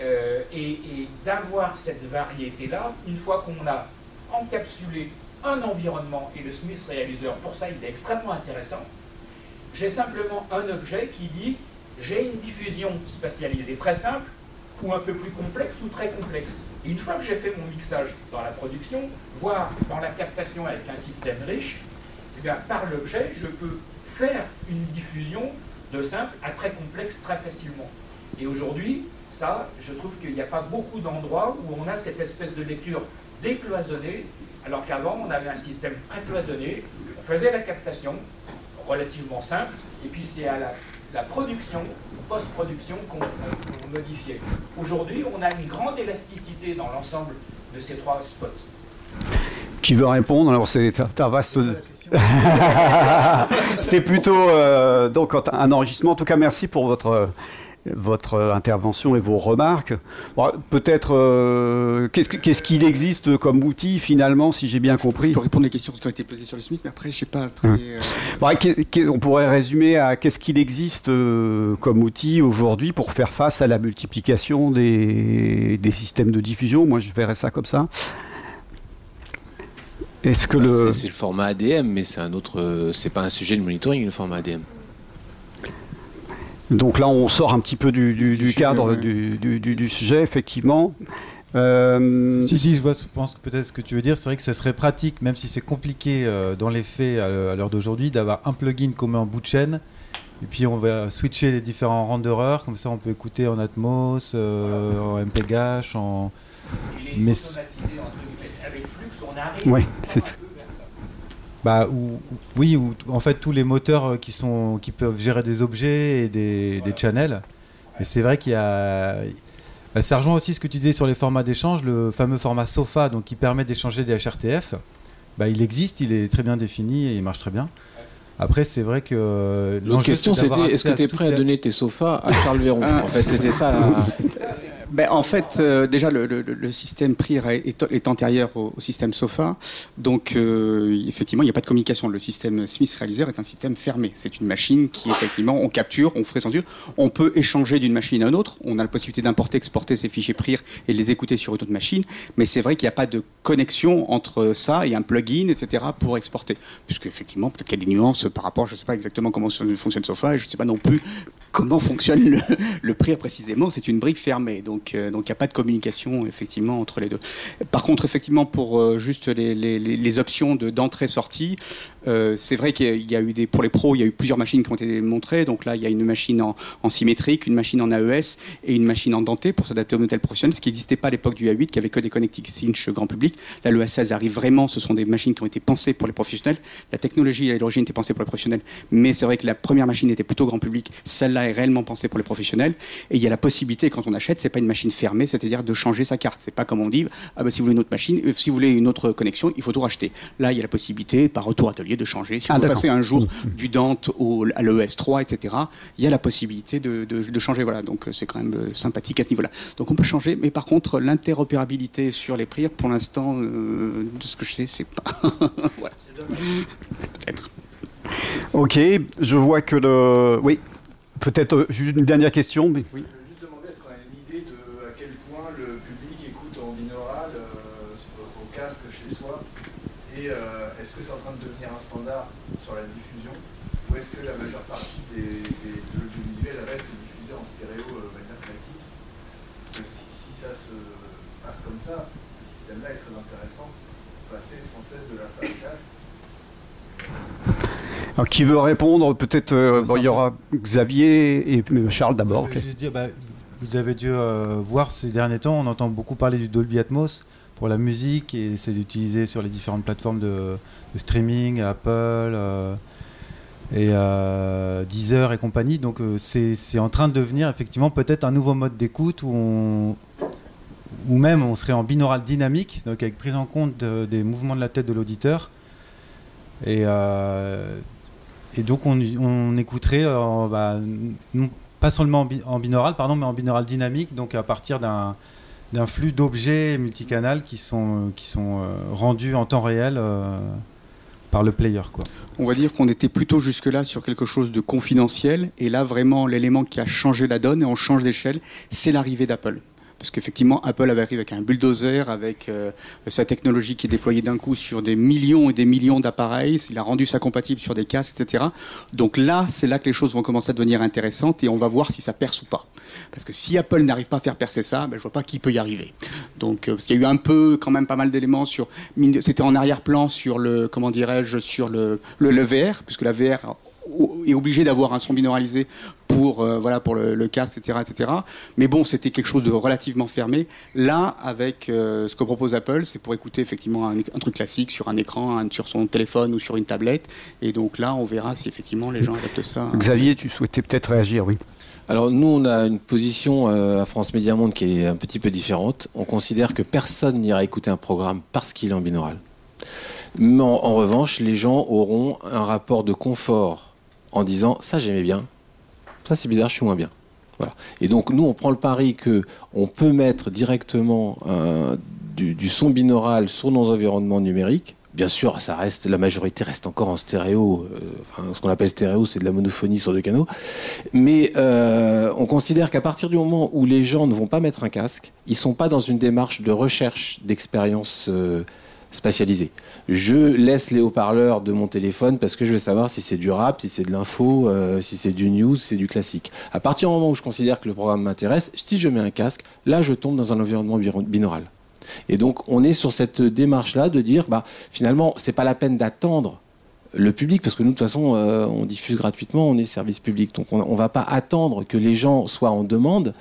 euh, et, d'avoir cette variété-là une fois qu'on a encapsulé un environnement et le Smith réaliseur, pour ça il est extrêmement intéressant. J'ai simplement un objet qui dit j'ai une diffusion spatialisée très simple ou un peu plus complexe ou très complexe. Et une fois que j'ai fait mon mixage dans la production, voire dans la captation avec un système riche, eh bien, par l'objet, je peux faire une diffusion de simple à très complexe très facilement. Et aujourd'hui, ça, je trouve qu'il n'y a pas beaucoup d'endroits où on a cette espèce de lecture décloisonnée, alors qu'avant, on avait un système très cloisonné, on faisait la captation, relativement simple, et puis c'est à la, production, post-production, qu'on modifiait. Aujourd'hui, on a une grande élasticité dans l'ensemble de ces trois spots. Qui veut répondre? Alors, c'est un vaste. [laughs] C'était plutôt euh, donc un enregistrement. En tout cas, merci pour votre votre intervention et vos remarques. Peut-être, euh, qu'est-ce qu'il existe comme outil finalement, si j'ai bien compris? Je peux répondre aux questions qui ont été posées sur le Smith, mais après, je sais pas. Très, euh, on pourrait résumer à qu'est-ce qu'il existe euh, comme outil aujourd'hui pour faire face à la multiplication des, des, systèmes de diffusion? Moi, je verrais ça comme ça. Est-ce que bah, le c'est le format ADM, mais c'est un autre, c'est pas un sujet de monitoring le format ADM. Donc là, on sort un petit peu du, cadre du, sujet, effectivement. Euh, si, si, je, vois, pense que peut-être ce que tu veux dire, c'est vrai que ça serait pratique, même si c'est compliqué euh, dans les faits à l'heure d'aujourd'hui, d'avoir un plugin qu'on met en bout de chaîne, et puis on va switcher les différents renderers, comme ça on peut écouter en Atmos, euh, en MPEG-H, en... Mais... avec Flux, on arrive ouais, bah, oui, ou en fait tous les moteurs euh, qui, sont, qui peuvent gérer des objets et des, channels. Mais c'est vrai qu'il y a. Bah, ça rejoint aussi ce que tu disais sur les formats d'échange, le fameux format SOFA, donc qui permet d'échanger des HRTF. Bah, il existe, il est très bien défini et il marche très bien. Après, c'est vrai que. L'autre question, c'était est-ce que tu es prêt à donner tes sofas à Charles Véron? En fait, c'était ça. [laughs] ben, En fait, euh, déjà, le, système PRIR est, antérieur au, système SOFA. Donc, euh, effectivement, il n'y a pas de communication. Le système Smith Realizer est un système fermé. C'est une machine qui, effectivement, on capture, on fait censure. On peut échanger d'une machine à une autre. On a la possibilité d'importer, exporter ces fichiers PRIR et les écouter sur une autre machine. Mais c'est vrai qu'il n'y a pas de connexion entre ça et un plugin, etc., pour exporter. Puisque, effectivement, peut-être qu'il y a des nuances par rapport, je ne sais pas exactement comment fonctionne SOFA et je ne sais pas non plus comment fonctionne le, le PRIR précisément. C'est une brique fermée. Donc, donc il n'y a pas de communication, effectivement, entre les deux. Par contre, effectivement, pour euh, juste les, options d'entrée-sortie, euh, c'est vrai qu'il y a eu des, pour les pros, il y a eu plusieurs machines qui ont été montrées. Donc là, il y a une machine en, symétrique, une machine en AES et une machine en denté pour s'adapter au modèle professionnel, ce qui n'existait pas à l'époque du A8, qui avait que des connectiques cinch grand public. Là, le A16 arrive vraiment. Ce sont des machines qui ont été pensées pour les professionnels. La technologie à l'origine était pensée pour les professionnels, mais c'est vrai que la première machine était plutôt grand public. Celle-là est réellement pensée pour les professionnels. Et il y a la possibilité, quand on achète, c'est pas une machine fermée, c'est-à-dire de changer sa carte. C'est pas comme on dit, ah bah, si vous voulez une autre machine, euh, si vous voulez une autre connexion, il faut tout racheter. Là, il y a la possibilité, par retour atelier, de changer. Si ah, vous passez un jour mmh. du Dante au, à l'ES3, etc., il y a la possibilité de, de, de changer. Voilà, donc euh, c'est quand même euh, sympathique à ce niveau-là. Donc on peut changer, mais par contre, l'interopérabilité sur les prix, pour l'instant, euh, de ce que je sais, c'est pas. [laughs] voilà. Peut-être. Ok, je vois que le. Oui, peut-être juste une dernière question. Mais... Oui. Je veux juste demander, est-ce qu'on a une idée de à quel point le public écoute en binaural euh, au casque chez soi Et euh, est-ce que c'est en train de devenir un standard sur la diffusion Ou est-ce que la majeure partie des, des, de l'audiovisuel reste diffusée en stéréo de manière classique Parce que si, si, ça se passe comme ça, est très intéressant. Passer sans cesse de la salle casque alors, qui veut répondre Peut-être euh, bon, il y aura Xavier et Charles d'abord. Je juste dire, bah, vous avez dû euh, voir ces derniers temps, on entend beaucoup parler du Dolby Atmos pour la musique et c'est d'utiliser sur les différentes plateformes de, de streaming, Apple euh, et euh, Deezer et compagnie. Donc euh, c'est en train de devenir effectivement peut-être un nouveau mode d'écoute où on, ou même on serait en binaural dynamique, donc avec prise en compte de, des mouvements de la tête de l'auditeur. Et, euh, donc on, écouterait, euh, bah, non, pas seulement en, bi, en, binaural, pardon, mais en binaural dynamique, donc à partir d'un flux d'objets multicanal qui sont, euh, rendus en temps réel par le player. Quoi. On va dire qu'on était plutôt jusque-là sur quelque chose de confidentiel, et là vraiment l'élément qui a changé la donne, et on change d'échelle, c'est l'arrivée d'Apple parce qu'effectivement Apple avait arrivé avec un bulldozer, avec euh, sa technologie qui est déployée d'un coup sur des millions et des millions d'appareils, il a rendu ça compatible sur des casques, etc. Donc là, c'est là que les choses vont commencer à devenir intéressantes et on va voir si ça perce ou pas. Parce que si Apple n'arrive pas à faire percer ça, ben, je vois pas qui peut y arriver. Donc, euh, parce qu'il y a eu un peu, quand même, pas mal d'éléments sur, c'était en arrière-plan sur le, comment dirais-je, sur le, le, le VR, puisque la VR est obligé d'avoir un son binauralisé pour euh, voilà pour le, le casque, etc., etc. Mais bon, c'était quelque chose de relativement fermé. Là, avec euh, ce que propose Apple, c'est pour écouter effectivement un, un, truc classique sur un écran, un, sur son téléphone ou sur une tablette. Et donc là, on verra si effectivement les gens adaptent ça. Xavier, tu souhaitais peut-être réagir, oui. Alors nous, on a une position euh, à France Média Monde qui est un petit peu différente. On considère que personne n'ira écouter un programme parce qu'il est en binaural. Mais en, en revanche, les gens auront un rapport de confort en disant ça j'aimais bien, ça c'est bizarre, je suis moins bien. Voilà. Et donc nous on prend le pari que on peut mettre directement euh, du, son binaural sur nos environnements numériques. Bien sûr, ça reste la majorité reste encore en stéréo. Euh, ce qu'on appelle stéréo, c'est de la monophonie sur deux canaux. Mais euh, on considère qu'à partir du moment où les gens ne vont pas mettre un casque, ils sont pas dans une démarche de recherche d'expérience spatialisée je laisse les haut-parleurs de mon téléphone parce que je veux savoir si c'est du rap, si c'est de l'info, euh, si c'est du news, c'est du classique. À partir du moment où je considère que le programme m'intéresse, si je mets un casque, là je tombe dans un environnement binaural. Et donc on est sur cette démarche-là de dire, bah, finalement, c'est pas la peine d'attendre le public, parce que nous, de toute façon, euh, on diffuse gratuitement, on est service public. Donc, on ne va pas attendre que les gens soient en demande.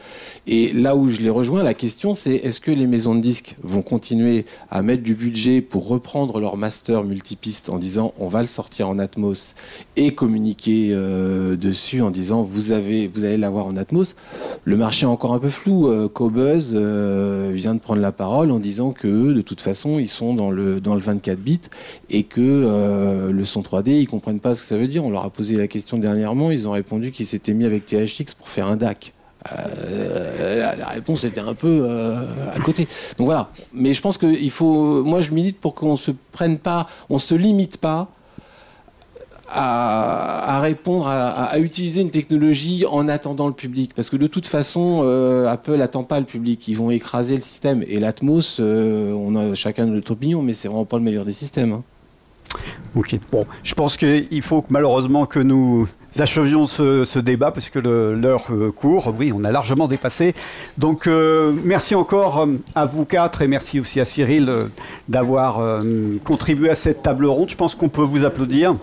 Et là où je les rejoins, la question, c'est est-ce que les maisons de disques vont continuer à mettre du budget pour reprendre leur master multipiste en disant on va le sortir en Atmos et communiquer euh, dessus en disant vous, avez, vous allez l'avoir en Atmos Le marché est encore un peu flou. Euh, Cobuzz euh, vient de prendre la parole en disant que de toute façon, ils sont dans le, dans le 24 bits et que le son 3D, ils comprennent pas ce que ça veut dire. On leur a posé la question dernièrement, ils ont répondu qu'ils s'étaient mis avec THX pour faire un DAC la, la, réponse était un peu à côté. Donc voilà. Mais je pense qu'il faut. Moi, je milite pour qu'on se prenne pas, on se limite pas à, répondre, à, utiliser une technologie en attendant le public. Parce que de toute façon, euh, Apple n'attend pas le public. Ils vont écraser le système. Et l'Atmos, euh, on a chacun notre opinion, mais c'est vraiment pas le meilleur des systèmes. Hein. Ok, bon, je pense qu'il faut malheureusement que nous achevions ce, débat parce que l'heure euh, court. Oui, on a largement dépassé. Donc, merci encore à vous quatre et merci aussi à Cyril d'avoir contribué à cette table ronde. Je pense qu'on peut vous applaudir.